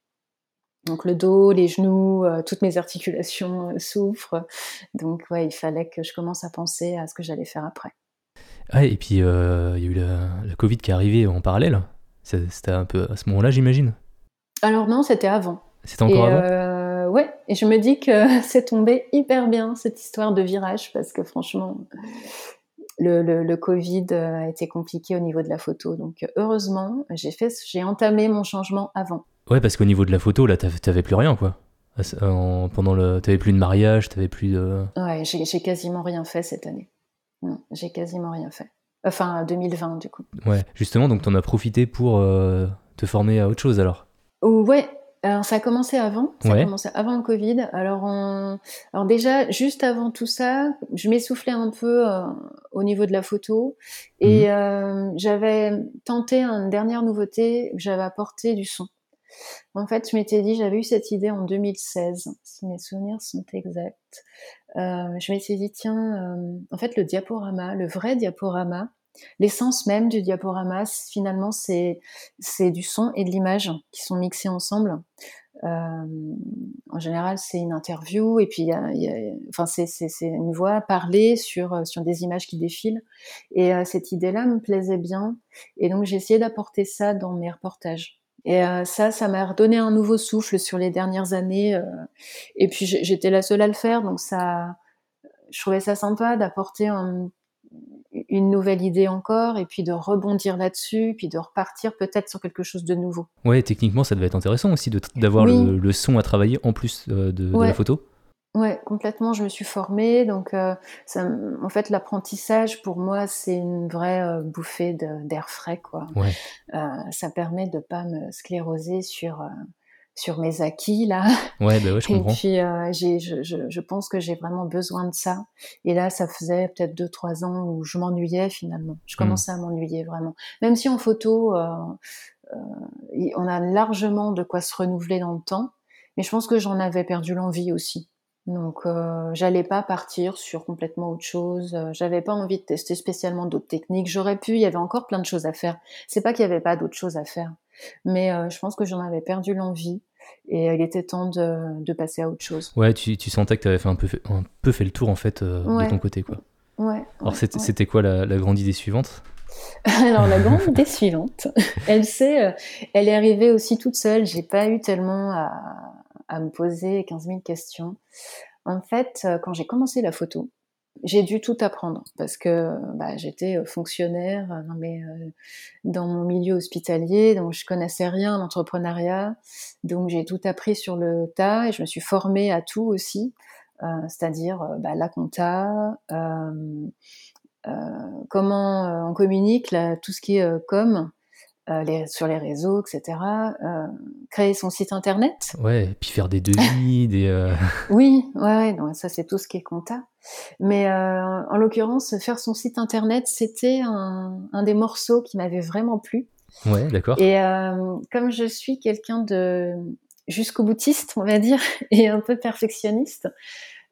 Donc le dos, les genoux, euh, toutes mes articulations euh, souffrent. Donc ouais, il fallait que je commence à penser à ce que j'allais faire après. Ah, et puis euh, il y a eu la, Covid qui est arrivée en parallèle. C'était un peu à ce moment-là, j'imagine? Alors non, c'était avant. C'était encore avant? Ouais, et je me dis que c'est tombé hyper bien cette histoire de virage parce que franchement, le, le, Covid a été compliqué au niveau de la photo. Donc heureusement, j'ai fait, j'ai entamé mon changement avant. Ouais, parce qu'au niveau de la photo, là, t'avais plus rien, quoi. pendant le, t'avais plus de mariage, t'avais plus de. Ouais, j'ai quasiment rien fait cette année. J'ai quasiment rien fait. Enfin, 2020, du coup. Ouais, justement, donc t'en as profité pour euh, te former à autre chose alors? Ouais, alors ça a commencé avant, ça a commencé avant le Covid. Alors, alors déjà, juste avant tout ça, je m'essoufflais un peu euh, au niveau de la photo et mhm. euh, j'avais tenté une dernière nouveauté, j'avais apporté du son. En fait, je m'étais dit, j'avais eu cette idée en 2016, si mes souvenirs sont exacts. Euh, je m'étais dit, tiens, en fait, le diaporama, le vrai diaporama, l'essence même du diaporama, finalement, c'est du son et de l'image qui sont mixés ensemble. Euh, en général, c'est une interview et puis a, enfin c'est une voix parlée sur sur des images qui défilent. Et euh, cette idée-là me plaisait bien et donc j'ai essayé d'apporter ça dans mes reportages. Et euh, ça, ça m'a redonné un nouveau souffle sur les dernières années. Euh, et puis j'étais la seule à le faire, donc ça, je trouvais ça sympa d'apporter une nouvelle idée encore, et puis de rebondir là-dessus, puis de repartir peut-être sur quelque chose de nouveau. Ouais, techniquement, ça devait être intéressant aussi d'avoir le, son à travailler en plus euh, de, la photo. Ouais, complètement. Je me suis formée, donc euh, ça, en fait, l'apprentissage pour moi, c'est une vraie euh, bouffée d'air frais, quoi. Ouais. Euh, ça permet de pas me scléroser sur sur mes acquis là. Ouais, bah ouais, je comprends. Et puis, j'ai, je, je, je, pense que j'ai vraiment besoin de ça. Et là, ça faisait peut-être deux, trois ans où je m'ennuyais finalement. Je hmm. commençais à m'ennuyer vraiment. Même si en photo, on a largement de quoi se renouveler dans le temps, mais je pense que j'en avais perdu l'envie aussi. Donc, euh, j'allais pas partir sur complètement autre chose. Euh, j'avais pas envie de tester spécialement d'autres techniques. J'aurais pu, il y avait encore plein de choses à faire. C'est pas qu'il y avait pas d'autres choses à faire, mais euh, je pense que j'en avais perdu l'envie et il était temps de, de, passer à autre chose. Ouais, tu, tu sentais que tu avais fait un peu, fait, un peu fait le tour en fait de ton côté, quoi. Ouais. Alors, c'était quoi la, la, grande idée suivante? Alors la grande idée suivante, elle sait, elle est arrivée aussi toute seule. J'ai pas eu tellement à, à me poser 15 000 questions. En fait, euh, quand j'ai commencé la photo, j'ai dû tout apprendre parce que bah, j'étais fonctionnaire dans, dans mon milieu hospitalier, donc je connaissais rien l'entrepreneuriat, donc j'ai tout appris sur le tas et je me suis formée à tout aussi, c'est-à-dire bah, la compta, comment on communique, tout ce qui est com, euh, les, sur les réseaux, etc. Euh, créer son site internet. Ouais, et puis faire des devis, des. Euh... Oui, ouais, ouais ça c'est tout ce qui est compta. Mais euh, en l'occurrence, faire son site internet, c'était un, un, des morceaux qui m'avait vraiment plu. Ouais, d'accord. Et euh, comme je suis quelqu'un de jusqu'au boutiste, on va dire, et un peu perfectionniste,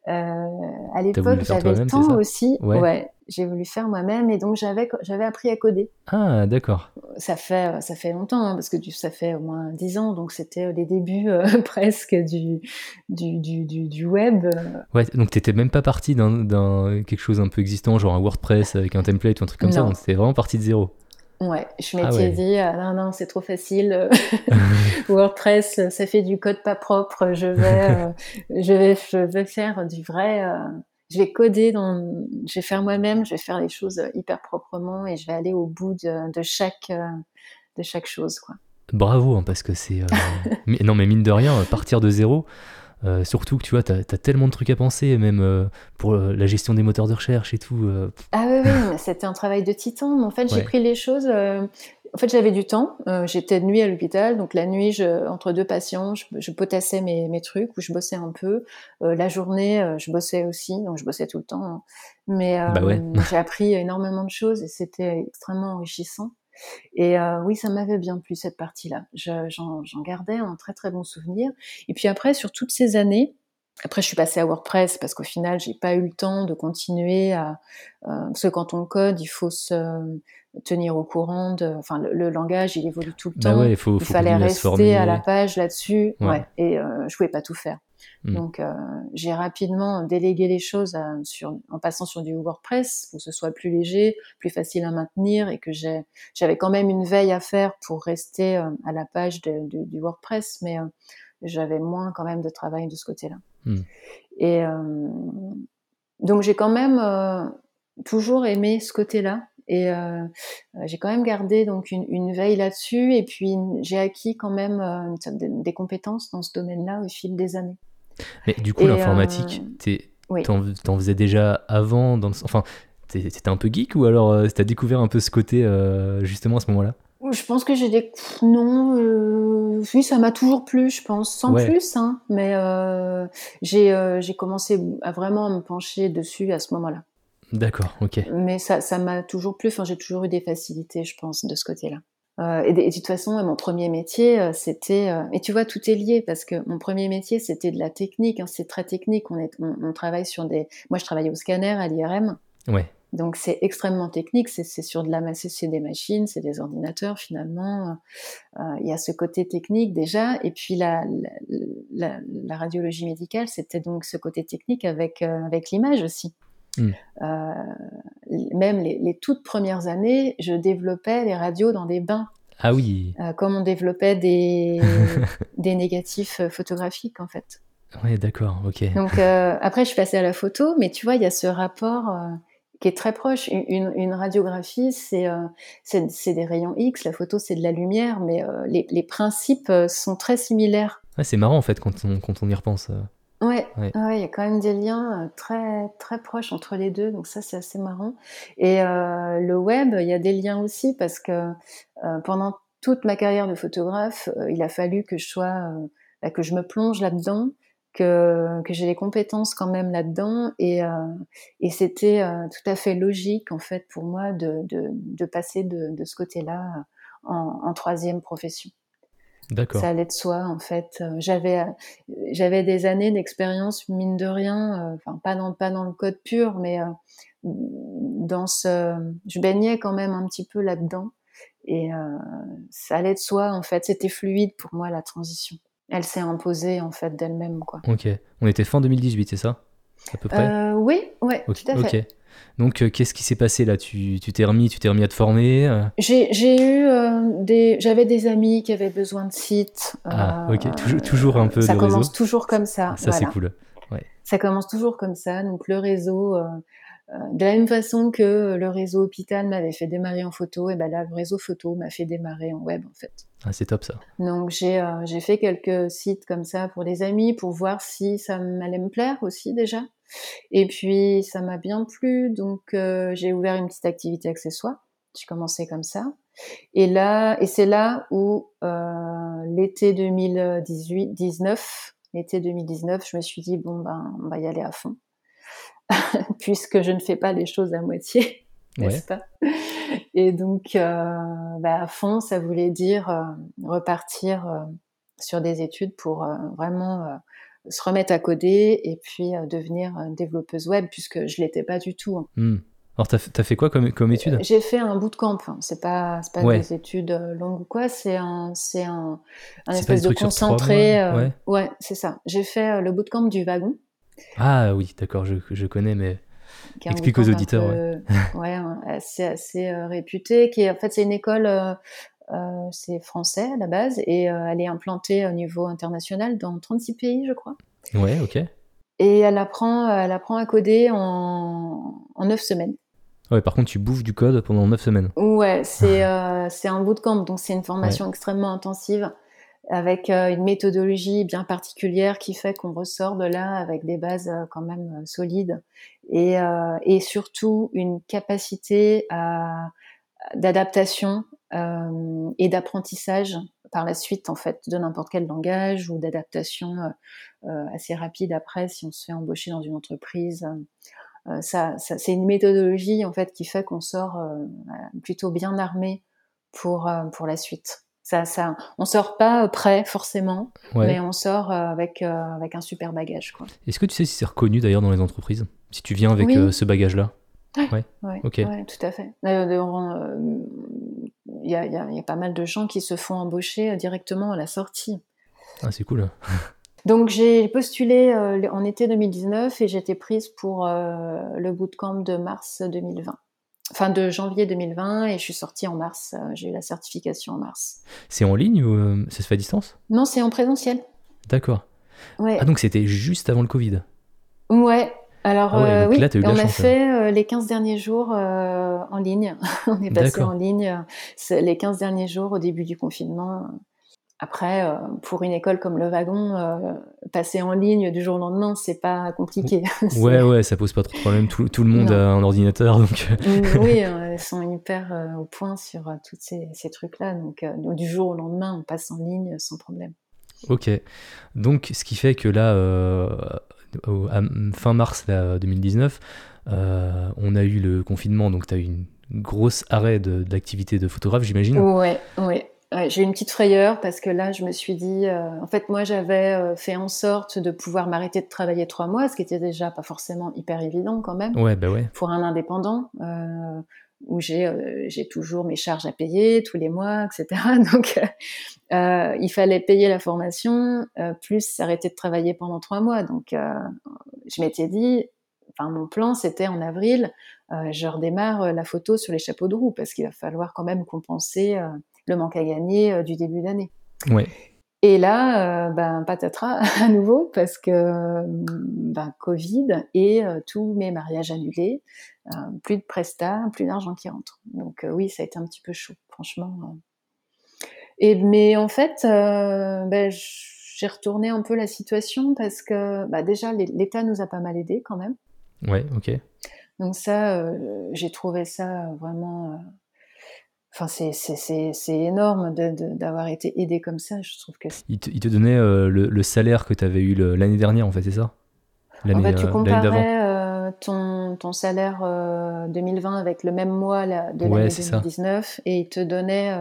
à l'époque, j'avais le temps aussi. Ouais. ouais j'ai voulu faire moi-même et donc j'avais j'avais appris à coder. Ah, d'accord. Ça fait ça fait longtemps hein, parce que ça fait au moins dix ans donc c'était les débuts euh, presque du du, du, du, du web. Ouais, donc t'étais même pas parti d'un quelque chose un peu existant genre un WordPress avec un template ou un truc comme ça, donc c'était vraiment parti de zéro. Ouais, je ah m'étais dit, ah non, non, c'est trop facile. WordPress, ça fait du code pas propre. Je vais, euh, je vais, je vais faire du vrai. Euh, je vais coder, dans, je vais faire moi-même. Je vais faire les choses hyper proprement et je vais aller au bout de, de chaque, euh, de chaque chose, quoi. Bravo, hein, parce que c'est. non, mais mine de rien, partir de zéro. Euh, surtout que tu vois, tu as, tellement de trucs à penser, même euh, pour euh, la gestion des moteurs de recherche et tout. Ah oui, oui, c'était un travail de titan. Mais en fait, j'ai pris les choses. En fait, j'avais du temps. J'étais de nuit à l'hôpital, donc la nuit, je, entre deux patients, je, je potassais mes, mes, trucs ou je bossais un peu. la journée, je bossais aussi, donc je bossais tout le temps. Hein. Mais bah j'ai appris énormément de choses et c'était extrêmement enrichissant. Et euh, oui, ça m'avait bien plu cette partie-là. J'en gardais un très très bon souvenir. Et puis après, sur toutes ces années, après, je suis passée à WordPress parce qu'au final, j'ai pas eu le temps de continuer à. Euh, parce que quand on code, il faut se tenir au courant de. Enfin, le, langage, il évolue tout le bah temps. Ouais, il, faut, il fallait rester à la page là-dessus. Ouais. ouais. Et euh, je pouvais pas tout faire. Mm. Donc, euh, j'ai rapidement délégué les choses à, sur, en passant sur du WordPress pour que ce soit plus léger, plus facile à maintenir et que j'avais quand même une veille à faire pour rester euh, à la page de, de, du WordPress, mais euh, j'avais moins quand même de travail de ce côté-là. Mm. Et donc, j'ai quand même toujours aimé ce côté-là. Et j'ai quand même gardé donc une, une veille là-dessus, et puis j'ai acquis quand même des compétences dans ce domaine-là au fil des années. Mais du coup, l'informatique, euh... t'en faisais déjà avant dans Enfin, t'étais un peu geek ou alors euh, t'as découvert un peu ce côté euh, justement à ce moment-là? Je pense que j'ai des non, euh, oui, ça m'a toujours plu, je pense, sans plus, hein, mais euh, j'ai euh, commencé à vraiment me pencher dessus à ce moment-là. D'accord, ok. Mais ça ça m'a toujours plu, enfin j'ai toujours eu des facilités, je pense, de ce côté-là. Euh, et, de, toute façon, mon premier métier, euh, c'était. Euh, et tu vois, tout est lié parce que mon premier métier, c'était de la technique. Hein, c'est très technique. On, est, on, travaille sur des. Moi, je travaillais au scanner à l'IRM. Ouais. Donc c'est extrêmement technique. C'est sur de la c'est des machines, c'est des ordinateurs finalement. Il y a ce côté technique déjà. Et puis la, la, la radiologie médicale, c'était donc ce côté technique avec avec l'image aussi. Mm. Euh, même les, les, toutes premières années, je développais les radios dans des bains. Ah oui. Euh, comme on développait des, des négatifs euh, photographiques en fait. Oui, d'accord, ok. Donc euh, après, je suis passée à la photo, mais tu vois, il y a ce rapport qui est très proche. Une, une radiographie, c'est c'est des rayons X, la photo, c'est de la lumière, mais les, les, principes sont très similaires. Ouais, c'est marrant en fait quand on, quand on y repense. Ouais, il y a quand même des liens euh, très très proches entre les deux, donc ça c'est assez marrant. Et euh, le web, il y a des liens aussi parce que euh, pendant toute ma carrière de photographe, il a fallu que je sois, bah, que je me plonge là-dedans, que que j'ai des compétences quand même là-dedans, et et c'était tout à fait logique en fait pour moi de de, de passer de, de ce côté-là en, en troisième profession. Ça allait de soi, en fait. Euh, j'avais, euh, j'avais des années d'expérience, mine de rien, euh, enfin, pas dans, pas dans le code pur, mais dans ce, je baignais quand même un petit peu là-dedans. Et ça allait de soi, en fait. C'était fluide pour moi, la transition. Elle s'est imposée, en fait, d'elle-même, quoi. Ok. On était fin 2018, c'est ça? À peu près? Oui, ouais, tout à fait. Ok. Donc, euh, qu'est-ce qui s'est passé là? Tu t'es remis, tu t'es remis à te former euh? J'ai eu euh, des, j'avais des amis qui avaient besoin de sites. Ah, ok, toujours, toujours un peu. Ça de commence toujours comme ça. Ça c'est cool. Ça commence toujours comme ça. Donc le réseau, euh, euh, de la même façon que le réseau hôpital m'avait fait démarrer en photo, et ben là le réseau photo m'a fait démarrer en web en fait. Ah, c'est top ça. Donc j'ai euh, j'ai fait quelques sites comme ça pour les amis pour voir si ça m'allait me plaire aussi déjà. Et puis ça m'a bien plu, donc j'ai ouvert une petite activité accessoire. J'ai commencé comme ça. Et là, et c'est là où euh, l'été 2018, 19, l'été 2019, je me suis dit bon ben on va y aller à fond, puisque je ne fais pas les choses à moitié, n'est-ce pas? Et donc euh, bah, à fond, ça voulait dire euh, repartir euh, sur des études pour euh, vraiment euh, se remettre à coder et puis devenir développeuse web, puisque je l'étais pas du tout. Hein. Hmm. Alors, t'as as fait quoi comme, comme étude? J'ai fait un bootcamp. Hein. C'est pas, pas ouais. des études euh, longues ou quoi. C'est un, c'est un, un espèce de concentré. Mois, ouais, euh, ouais c'est ça. J'ai fait euh, le bootcamp du wagon. Ah oui, d'accord, je, je, connais, mais explique aux auditeurs. Peu, ouais, assez, assez euh, réputé. Qui est, en fait, c'est une école. Euh, c'est français à la base et elle est implantée au niveau international dans 36 pays, je crois. Ouais, ok. Et elle apprend, elle apprend à coder en, en 9 semaines. Ouais, par contre, tu bouffes du code pendant 9 semaines. Ouais, c'est euh, un bootcamp, donc c'est une formation ouais. extrêmement intensive avec euh, une méthodologie bien particulière qui fait qu'on ressort de là avec des bases euh, quand même euh, solides et, euh, et, surtout une capacité d'adaptation et d'apprentissage par la suite en fait de n'importe quel langage ou d'adaptation assez rapide après si on se fait embaucher dans une entreprise euh, ça, ça c'est une méthodologie en fait qui fait qu'on sort euh, plutôt bien armé pour euh, pour la suite. Ça, ça, on sort pas prêt forcément, ouais. mais on sort avec avec un super bagage. Est-ce que tu sais si c'est reconnu d'ailleurs dans les entreprises, si tu viens avec oui. ce bagage-là? Ouais, ouais, tout à fait. Il y, a, y, a, y, a, pas mal de gens qui se font embaucher directement à la sortie. Ah, c'est cool. Donc j'ai postulé euh, en été 2019 et j'étais prise pour euh, le bootcamp de mars 2020. Enfin de janvier 2020 et je suis sortie en mars. Euh, j'ai eu la certification en mars. C'est en ligne ou euh, ça se fait à distance? Non, c'est en présentiel. D'accord. Ouais. Ah donc c'était juste avant le Covid? Ouais. Alors ah ouais, oui, là, on a fait les 15 derniers jours en ligne. on est passé en ligne les 15 derniers jours au début du confinement. Après, euh, pour une école comme le wagon, euh, passer en ligne du jour au lendemain, c'est pas compliqué. ouais, ouais, ça pose pas trop de problème. Tout, tout le monde non. a un ordinateur, donc. oui, elles sont hyper euh, au point sur euh, tous ces, ces trucs-là. Donc, euh, du jour au lendemain, on passe en ligne sans problème. Ok. Donc, ce qui fait que là, au, à fin mars là, 2019, on a eu le confinement, donc tu as eu une grosse arrêt de, de l'activité de photographe, j'imagine. Ouais, ouais. Ouais, j'ai eu une petite frayeur parce que là, je me suis dit, euh, en fait, moi, j'avais euh, fait en sorte de pouvoir m'arrêter de travailler trois mois, ce qui était déjà pas forcément hyper évident quand même. Ouais, bah ouais. Pour un indépendant, euh, où j'ai euh, j'ai toujours mes charges à payer tous les mois, etc. Donc, euh, il fallait payer la formation plus s'arrêter de travailler pendant trois mois. Donc, je m'étais dit, enfin, mon plan, c'était en avril, je redémarre la photo sur les chapeaux de roue parce qu'il va falloir quand même compenser le manque à gagner euh, du début d'année. Ouais. Et là, euh, ben, patatras à nouveau parce que ben, Covid et euh, tous mes mariages annulés, euh, plus de prestats, plus d'argent qui rentre. Donc euh, oui, ça a été un petit peu chaud, franchement. Et mais en fait, ben, j'ai retourné un peu la situation parce que bah, déjà l'État nous a pas mal aidé quand même. Ouais, ok. Donc ça, j'ai trouvé ça vraiment Enfin, c'est énorme d'avoir été aidé comme ça. Je trouve que il te, il te donnait euh, le, le, salaire que tu avais eu l'année dernière, en fait, c'est ça? En fait, tu comparais euh, ton, ton salaire euh, 2020 avec le même mois là, de l'année ouais, 2019 ça. et il te donnait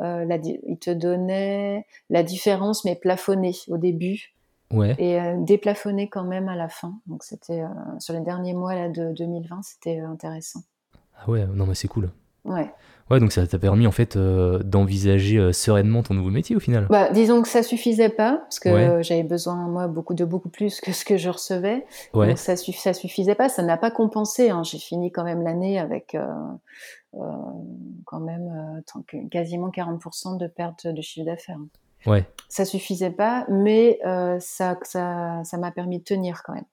euh, la, il te donnait la différence, mais plafonnée au début. Ouais. Et déplafonné quand même à la fin. Donc, c'était sur les derniers mois là, de 2020, c'était intéressant. Ah ouais, non, mais c'est cool. Ouais. Ouais, donc ça t'a permis en fait euh, d'envisager euh, sereinement ton nouveau métier au final. Bah, disons que ça suffisait pas parce que ouais. j'avais besoin moi beaucoup de beaucoup plus que ce que je recevais. Ouais. Donc ça, ça suffisait pas, ça n'a pas compensé. Hein. J'ai fini quand même l'année avec euh, quand même quasiment 40% de perte de chiffre d'affaires. Ouais. Ça suffisait pas, mais ça, ça, ça m'a permis de tenir quand même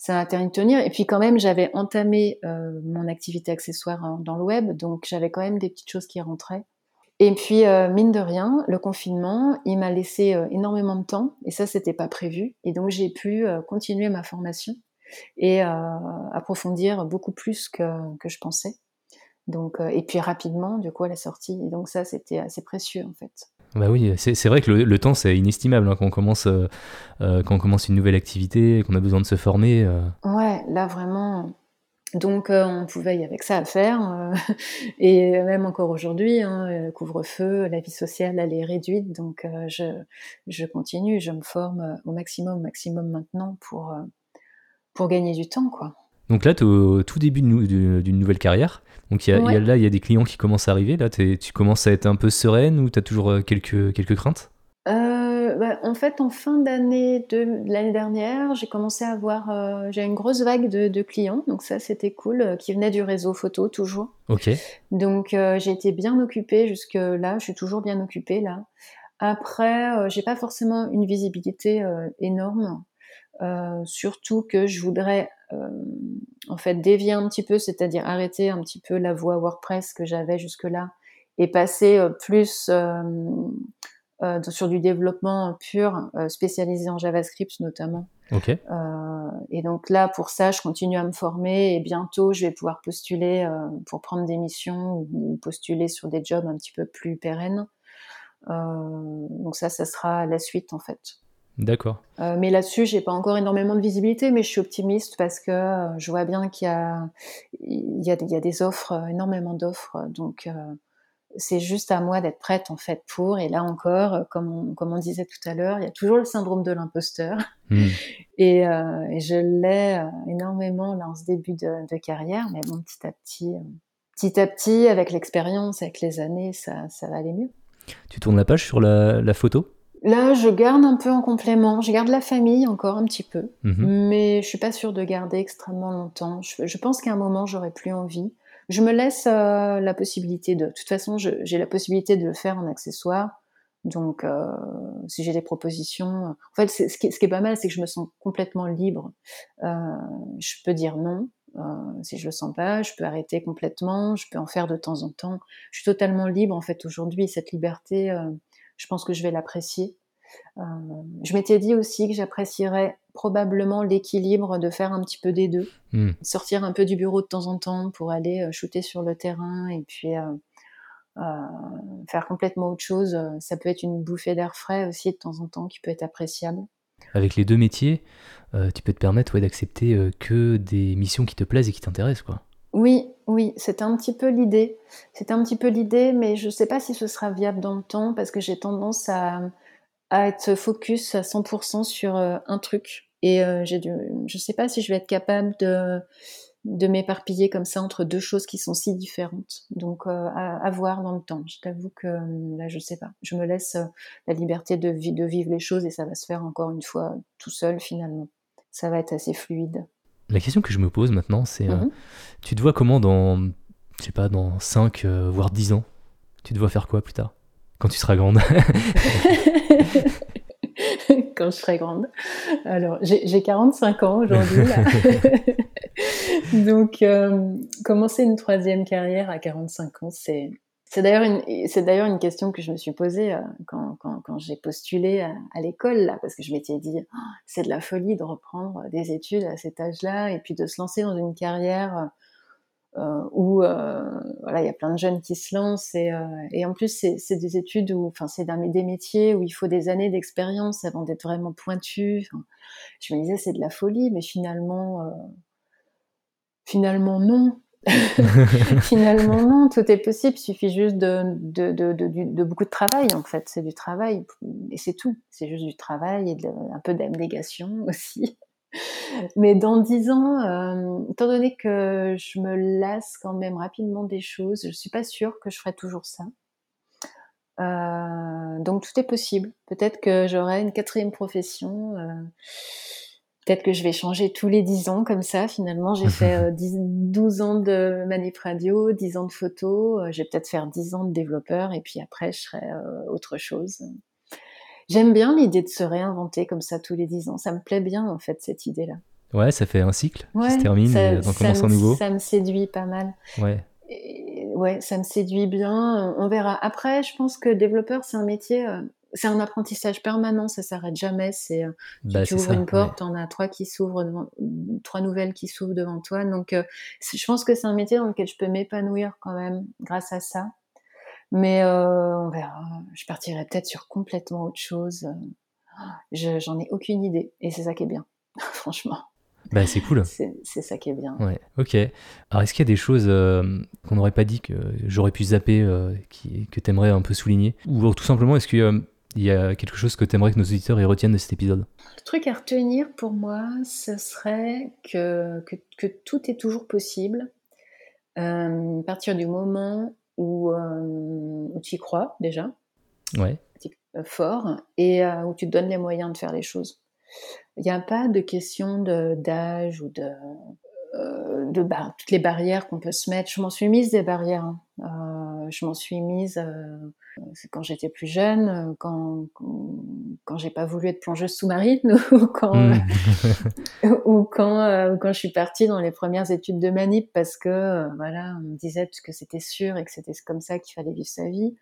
ça m'a permis de tenir. Et puis quand même, j'avais entamé euh, mon activité accessoire hein, dans le web, donc j'avais quand même des petites choses qui rentraient. Et puis, euh, mine de rien, le confinement, il m'a laissé euh, énormément de temps, et ça, c'était pas prévu. Et donc, j'ai pu continuer ma formation et approfondir beaucoup plus que, que je pensais. Donc, et puis rapidement, du coup, à la sortie. Et donc, ça, c'était assez précieux, en fait. Bah oui, c'est vrai que le, temps c'est inestimable hein, quand, on commence, euh, euh, quand on commence une nouvelle activité, qu'on a besoin de se former. Euh. Ouais, là vraiment. Donc on pouvait y avec ça à faire. et même encore aujourd'hui, hein, couvre-feu, la vie sociale elle est réduite. Donc je, je continue, je me forme au maximum, au maximum maintenant pour, pour gagner du temps. quoi. Donc là, tu es au tout début d'une nouvelle carrière. Donc y a, là, il y a des clients qui commencent à arriver. Là, tu commences à être un peu sereine ou tu as toujours euh, quelques, quelques craintes? Euh, bah, En fait, en fin d'année de, l'année dernière, j'ai commencé à avoir euh, j'ai une grosse vague de, clients. Donc ça, c'était cool, qui venaient du réseau photo toujours. Ok. Donc j'ai été bien occupée jusque là. Je suis toujours bien occupée là. Après, j'ai pas forcément une visibilité énorme. surtout que je voudrais en fait dévier un petit peu, c'est-à-dire arrêter un petit peu la voie WordPress que j'avais jusque-là et passer euh, plus euh, sur du développement pur, spécialisé en JavaScript notamment. Okay. et donc là, pour ça, je continue à me former et bientôt, je vais pouvoir postuler pour prendre des missions ou, postuler sur des jobs un petit peu plus pérennes. donc ça, ça sera la suite en fait. D'accord. Euh, mais là-dessus, j'ai pas encore énormément de visibilité, mais je suis optimiste parce que euh, je vois bien qu'il y a, il y a, il y a des offres, euh, énormément d'offres. Donc, c'est juste à moi d'être prête en fait pour. Et là encore, comme on, comme on disait tout à l'heure, il y a toujours le syndrome de l'imposteur. Hmm. Et, et, je l'ai énormément là en ce début de, de, carrière, mais bon, petit à petit, petit à petit, avec l'expérience, avec les années, ça, ça va aller mieux. Tu tournes la page sur la, la photo? Là, je garde un peu en complément. Je garde la famille encore un petit peu, mhm. mais je suis pas sûre de garder extrêmement longtemps. Je, pense qu'à un moment, j'aurais plus envie. Je me laisse euh, la possibilité de. De toute façon, j'ai la possibilité de le faire en accessoire. Donc, euh, si j'ai des propositions, en fait, ce qui, ce qui, est pas mal, c'est que je me sens complètement libre. Euh, je peux dire non si je le sens pas. Je peux arrêter complètement. Je peux en faire de temps en temps. Je suis totalement libre en fait aujourd'hui. Cette liberté je pense que je vais l'apprécier. Euh, je m'étais dit aussi que j'apprécierais probablement l'équilibre de faire un petit peu des deux, hmm. sortir un peu du bureau de temps en temps pour aller euh, shooter sur le terrain et puis euh, faire complètement autre chose. Ça peut être une bouffée d'air frais aussi de temps en temps qui peut être appréciable. Avec les deux métiers, tu peux te permettre d'accepter que des missions qui te plaisent et qui t'intéressent, quoi. Oui, oui, c'est un petit peu l'idée. C'est un petit peu l'idée, mais je ne sais pas si ce sera viable dans le temps parce que j'ai tendance à, être focus à 100% sur euh, un truc. Et euh, je ne sais pas si je vais être capable de, de m'éparpiller comme ça entre deux choses qui sont si différentes. Donc, euh, à, voir dans le temps. Je t'avoue que là, je ne sais pas. Je me laisse la liberté de vivre les choses et ça va se faire encore une fois tout seul finalement. Ça va être assez fluide. La question que je me pose maintenant, c'est euh, mhm. tu te vois comment dans, je sais pas, dans 5 euh, voire 10 ans Tu te vois faire quoi plus tard? Quand tu seras grande Quand je serai grande. Alors, j'ai 45 ans aujourd'hui. Donc, euh, commencer une troisième carrière à 45 ans, c'est c'est d'ailleurs une, c'est d'ailleurs une question que je me suis posée euh, quand, quand, j'ai postulé à, l'école là, parce que je m'étais dit oh, c'est de la folie de reprendre des études à cet âge-là et puis de se lancer dans une carrière euh, où euh, voilà il y a plein de jeunes qui se lancent et, et en plus c'est, c'est des études où enfin c'est des métiers où il faut des années d'expérience avant d'être vraiment pointu. Je me disais c'est de la folie, mais finalement finalement non Finalement, non, tout est possible. Il suffit juste de, de, de, de, beaucoup de travail, en fait. C'est du travail, et c'est tout. C'est juste du travail et un peu d'abnégation aussi. Mais dans dix ans, euh, étant donné que je me lasse quand même rapidement des choses, je suis pas sûre que je ferai toujours ça. Euh, donc tout est possible. Peut-être que j'aurai une quatrième profession. Euh, peut-être que je vais changer tous les 10 ans comme ça. Finalement, j'ai fait 12 euh, ans de manip radio, 10 ans de photo. Euh, je vais peut-être faire 10 ans de développeur et puis après, je serai euh, autre chose. J'aime bien l'idée de se réinventer comme ça tous les dix ans. Ça me plaît bien, en fait, cette idée-là. Ouais, ça fait un cycle qui se termine et on commence un nouveau. Ça me séduit pas mal. Ouais. ouais, ça me séduit bien. On verra. Après, je pense que développeur, c'est un métier, c'est un apprentissage permanent, ça s'arrête jamais. C'est euh, bah, tu ouvres une porte, on a trois qui s'ouvrent devant, trois nouvelles qui s'ouvrent devant toi. Donc, euh, je pense que c'est un métier dans lequel je peux m'épanouir quand même grâce à ça. Mais euh, on verra. Je partirai peut-être sur complètement autre chose. J'en ai aucune idée. Et c'est ça qui est bien, franchement. Bah, c'est cool. C'est ça qui est bien. Ouais, ok. Alors, est-ce qu'il y a des choses euh, qu'on n'aurait pas dit que j'aurais pu zapper, qui, que tu aimerais un peu souligner? Ou tout simplement, est-ce qu'il y a quelque chose que tu aimerais que nos auditeurs y retiennent de cet épisode? Le truc à retenir pour moi, ce serait que, que, que tout est toujours possible. à partir du moment où, où tu y crois déjà, ouais. fort, et où tu te donnes les moyens de faire les choses. Il n'y a pas de question d'âge ou de, euh, de toutes les barrières qu'on peut se mettre. Je m'en suis mise des barrières. Hein. Euh, je m'en suis mise euh, quand j'étais plus jeune, quand, quand, j'ai pas voulu être plongeuse sous-marine ou quand, mmh. ou quand, quand je suis partie dans les premières études de manip parce que voilà, on me disait que c'était sûr et que c'était comme ça qu'il fallait vivre sa vie.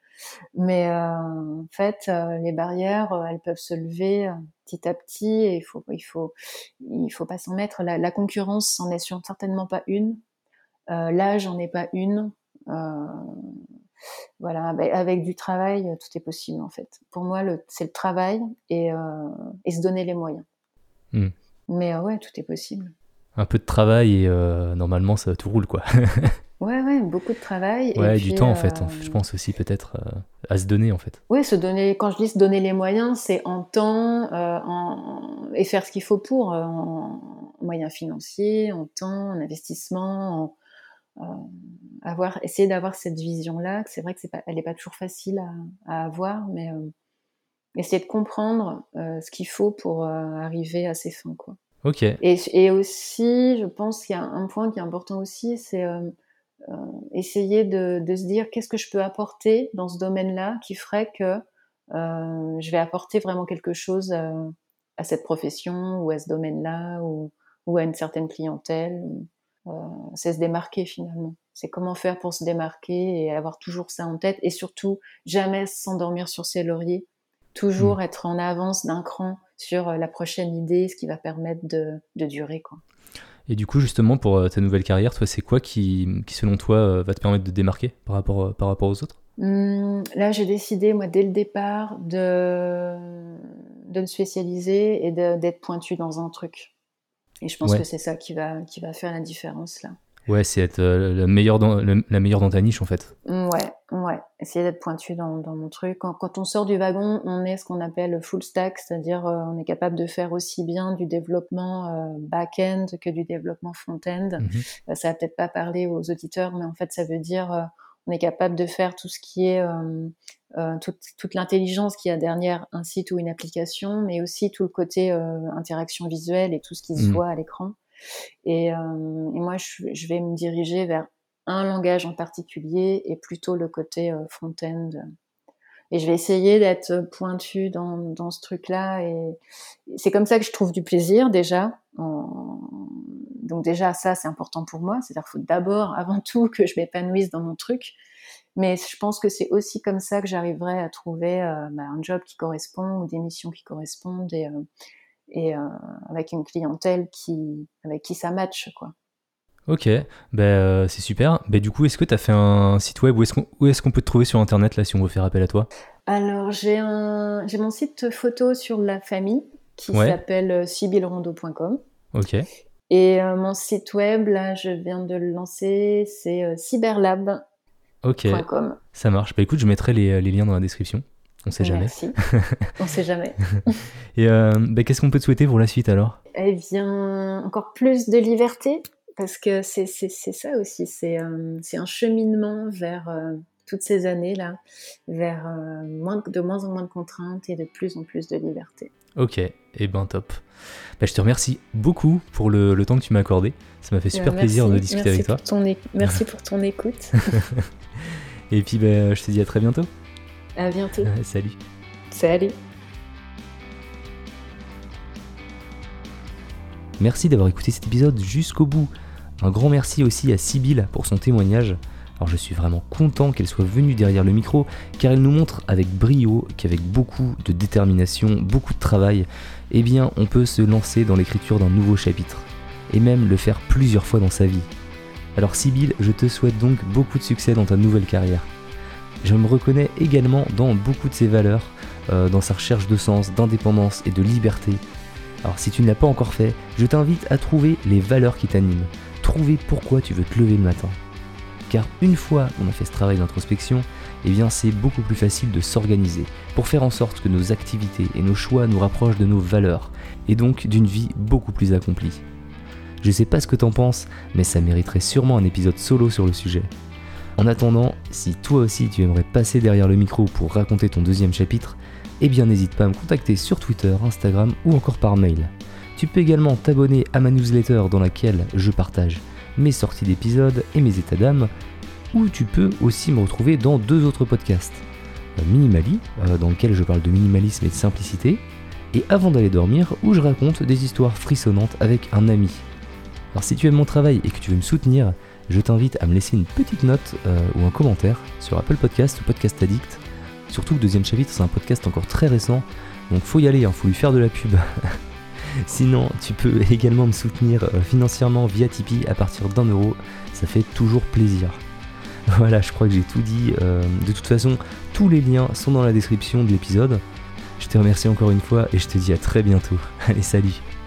Mais en fait, les barrières, elles peuvent se lever petit à petit et il faut, il faut, il faut pas s'en mettre. La, la concurrence, c'en est certainement pas une. L'âge, n'en est pas une. Euh, voilà, bah, avec du travail, tout est possible en fait. Pour moi, c'est le travail et, euh, et, se donner les moyens. Hmm. Mais euh, ouais, tout est possible. Un peu de travail et normalement ça tout roule quoi. ouais, ouais, beaucoup de travail. Ouais, et du temps en fait. Je pense aussi peut-être à se donner en fait. Oui, se donner. Quand je dis se donner les moyens, c'est en temps en, et faire ce qu'il faut pour, en moyens financiers, en temps, en investissement, en, euh, avoir, essayer d'avoir cette vision-là. C'est vrai que c'est pas, elle n'est pas toujours facile à, avoir, mais euh, essayer de comprendre euh, ce qu'il faut pour arriver à ses fins, quoi. Ok. Et, et aussi, je pense qu'il y a un point qui est important aussi, c'est essayer de, de, se dire qu'est-ce que je peux apporter dans ce domaine-là qui ferait que je vais apporter vraiment quelque chose à cette profession ou à ce domaine-là ou, ou, à une certaine clientèle. Euh, c'est se démarquer finalement. C'est comment faire pour se démarquer et avoir toujours ça en tête et surtout jamais s'endormir sur ses lauriers, toujours mm. être en avance d'un cran sur euh, la prochaine idée, ce qui va permettre de, durer. Quoi. Et du coup, justement, pour euh, ta nouvelle carrière, toi, c'est quoi qui, selon toi, va te permettre de démarquer par rapport, par rapport aux autres? Mmh, Là, j'ai décidé, moi, dès le départ, de, de me spécialiser et d'être pointu dans un truc. Et je pense que c'est ça qui va, qui va faire la différence là. Ouais, c'est être euh, la, meilleure dans, la meilleure dans ta niche en fait. Ouais, ouais. Essayer d'être pointu dans, dans, mon truc. Quand, quand, on sort du wagon, on est ce qu'on appelle full stack, c'est-à-dire euh, on est capable de faire aussi bien du développement euh, back-end que du développement front-end. Mhm. ça va peut-être pas parler aux auditeurs, mais en fait ça veut dire on est capable de faire tout ce qui est toute, toute l'intelligence qu'il y a derrière un site ou une application, mais aussi tout le côté euh, interaction visuelle et tout ce qui se mmh. voit à l'écran. Et, et, moi, je, je, vais me diriger vers un langage en particulier et plutôt le côté front-end. Et je vais essayer d'être pointu dans, dans ce truc-là. Et c'est comme ça que je trouve du plaisir déjà. En, donc déjà, ça, c'est important pour moi. C'est-à-dire qu'il faut d'abord, avant tout, que je m'épanouisse dans mon truc. Mais je pense que c'est aussi comme ça que j'arriverai à trouver euh, bah, un job qui correspond ou des missions qui correspondent et, euh, et euh, avec une clientèle qui, avec qui ça match, quoi. Ok, ben, c'est super. Ben, du coup, est-ce que tu as fait un site web? Où est-ce qu'on est peut te trouver sur Internet là si on veut faire appel à toi? Alors, j'ai mon site photo sur la famille qui s'appelle sibylrondo.com. Ok. Et euh, mon site web, là, je viens de le lancer, c'est euh, cyberlab.com. Ok, ça marche. Bah écoute, je mettrai les, les liens dans la description. On sait jamais. Merci. On sait jamais. Et euh, bah, qu'est-ce qu'on peut te souhaiter pour la suite alors? Eh bien, encore plus de liberté, parce que c'est ça aussi. C'est un cheminement vers toutes ces années-là, vers moins, de moins en moins de contraintes et de plus en plus de liberté. Ok, eh ben top. Bah, je te remercie beaucoup pour le, temps que tu m'as accordé. Ça m'a fait super merci, plaisir de discuter avec toi. Pour ton merci pour ton écoute. Et puis bah, je te dis à très bientôt. À bientôt. Euh, salut. Salut. Merci d'avoir écouté cet épisode jusqu'au bout. Un grand merci aussi à Sybille pour son témoignage. Alors je suis vraiment content qu'elle soit venue derrière le micro car elle nous montre avec brio qu'avec beaucoup de détermination, beaucoup de travail, eh bien on peut se lancer dans l'écriture d'un nouveau chapitre et même le faire plusieurs fois dans sa vie. Alors Sybille, je te souhaite donc beaucoup de succès dans ta nouvelle carrière. Je me reconnais également dans beaucoup de ses valeurs, euh, dans sa recherche de sens, d'indépendance et de liberté. Alors si tu ne l'as pas encore fait, je t'invite à trouver les valeurs qui t'animent, trouver pourquoi tu veux te lever le matin. Car une fois qu'on a fait ce travail d'introspection, eh bien c'est beaucoup plus facile de s'organiser pour faire en sorte que nos activités et nos choix nous rapprochent de nos valeurs et donc d'une vie beaucoup plus accomplie. Je sais pas ce que t'en penses, mais ça mériterait sûrement un épisode solo sur le sujet. En attendant, si toi aussi tu aimerais passer derrière le micro pour raconter ton deuxième chapitre, eh bien n'hésite pas à me contacter sur Twitter, Instagram ou encore par mail. Tu peux également t'abonner à ma newsletter dans laquelle je partage mes sorties d'épisodes et mes états d'âme, ou tu peux aussi me retrouver dans deux autres podcasts. Euh, Minimali, euh, dans lequel je parle de minimalisme et de simplicité, et Avant d'aller dormir, où je raconte des histoires frissonnantes avec un ami. Alors si tu aimes mon travail et que tu veux me soutenir, je t'invite à me laisser une petite note euh, ou un commentaire sur Apple Podcast ou Podcast Addict. Surtout le deuxième chapitre, c'est un podcast encore très récent, donc faut y aller, hein, faut lui faire de la pub. Sinon, tu peux également me soutenir financièrement via Tipeee à partir d'un euro. Ça fait toujours plaisir. Voilà, je crois que j'ai tout dit. Euh, de toute façon, tous les liens sont dans la description de l'épisode. Je te remercie encore une fois et je te dis à très bientôt. Allez, salut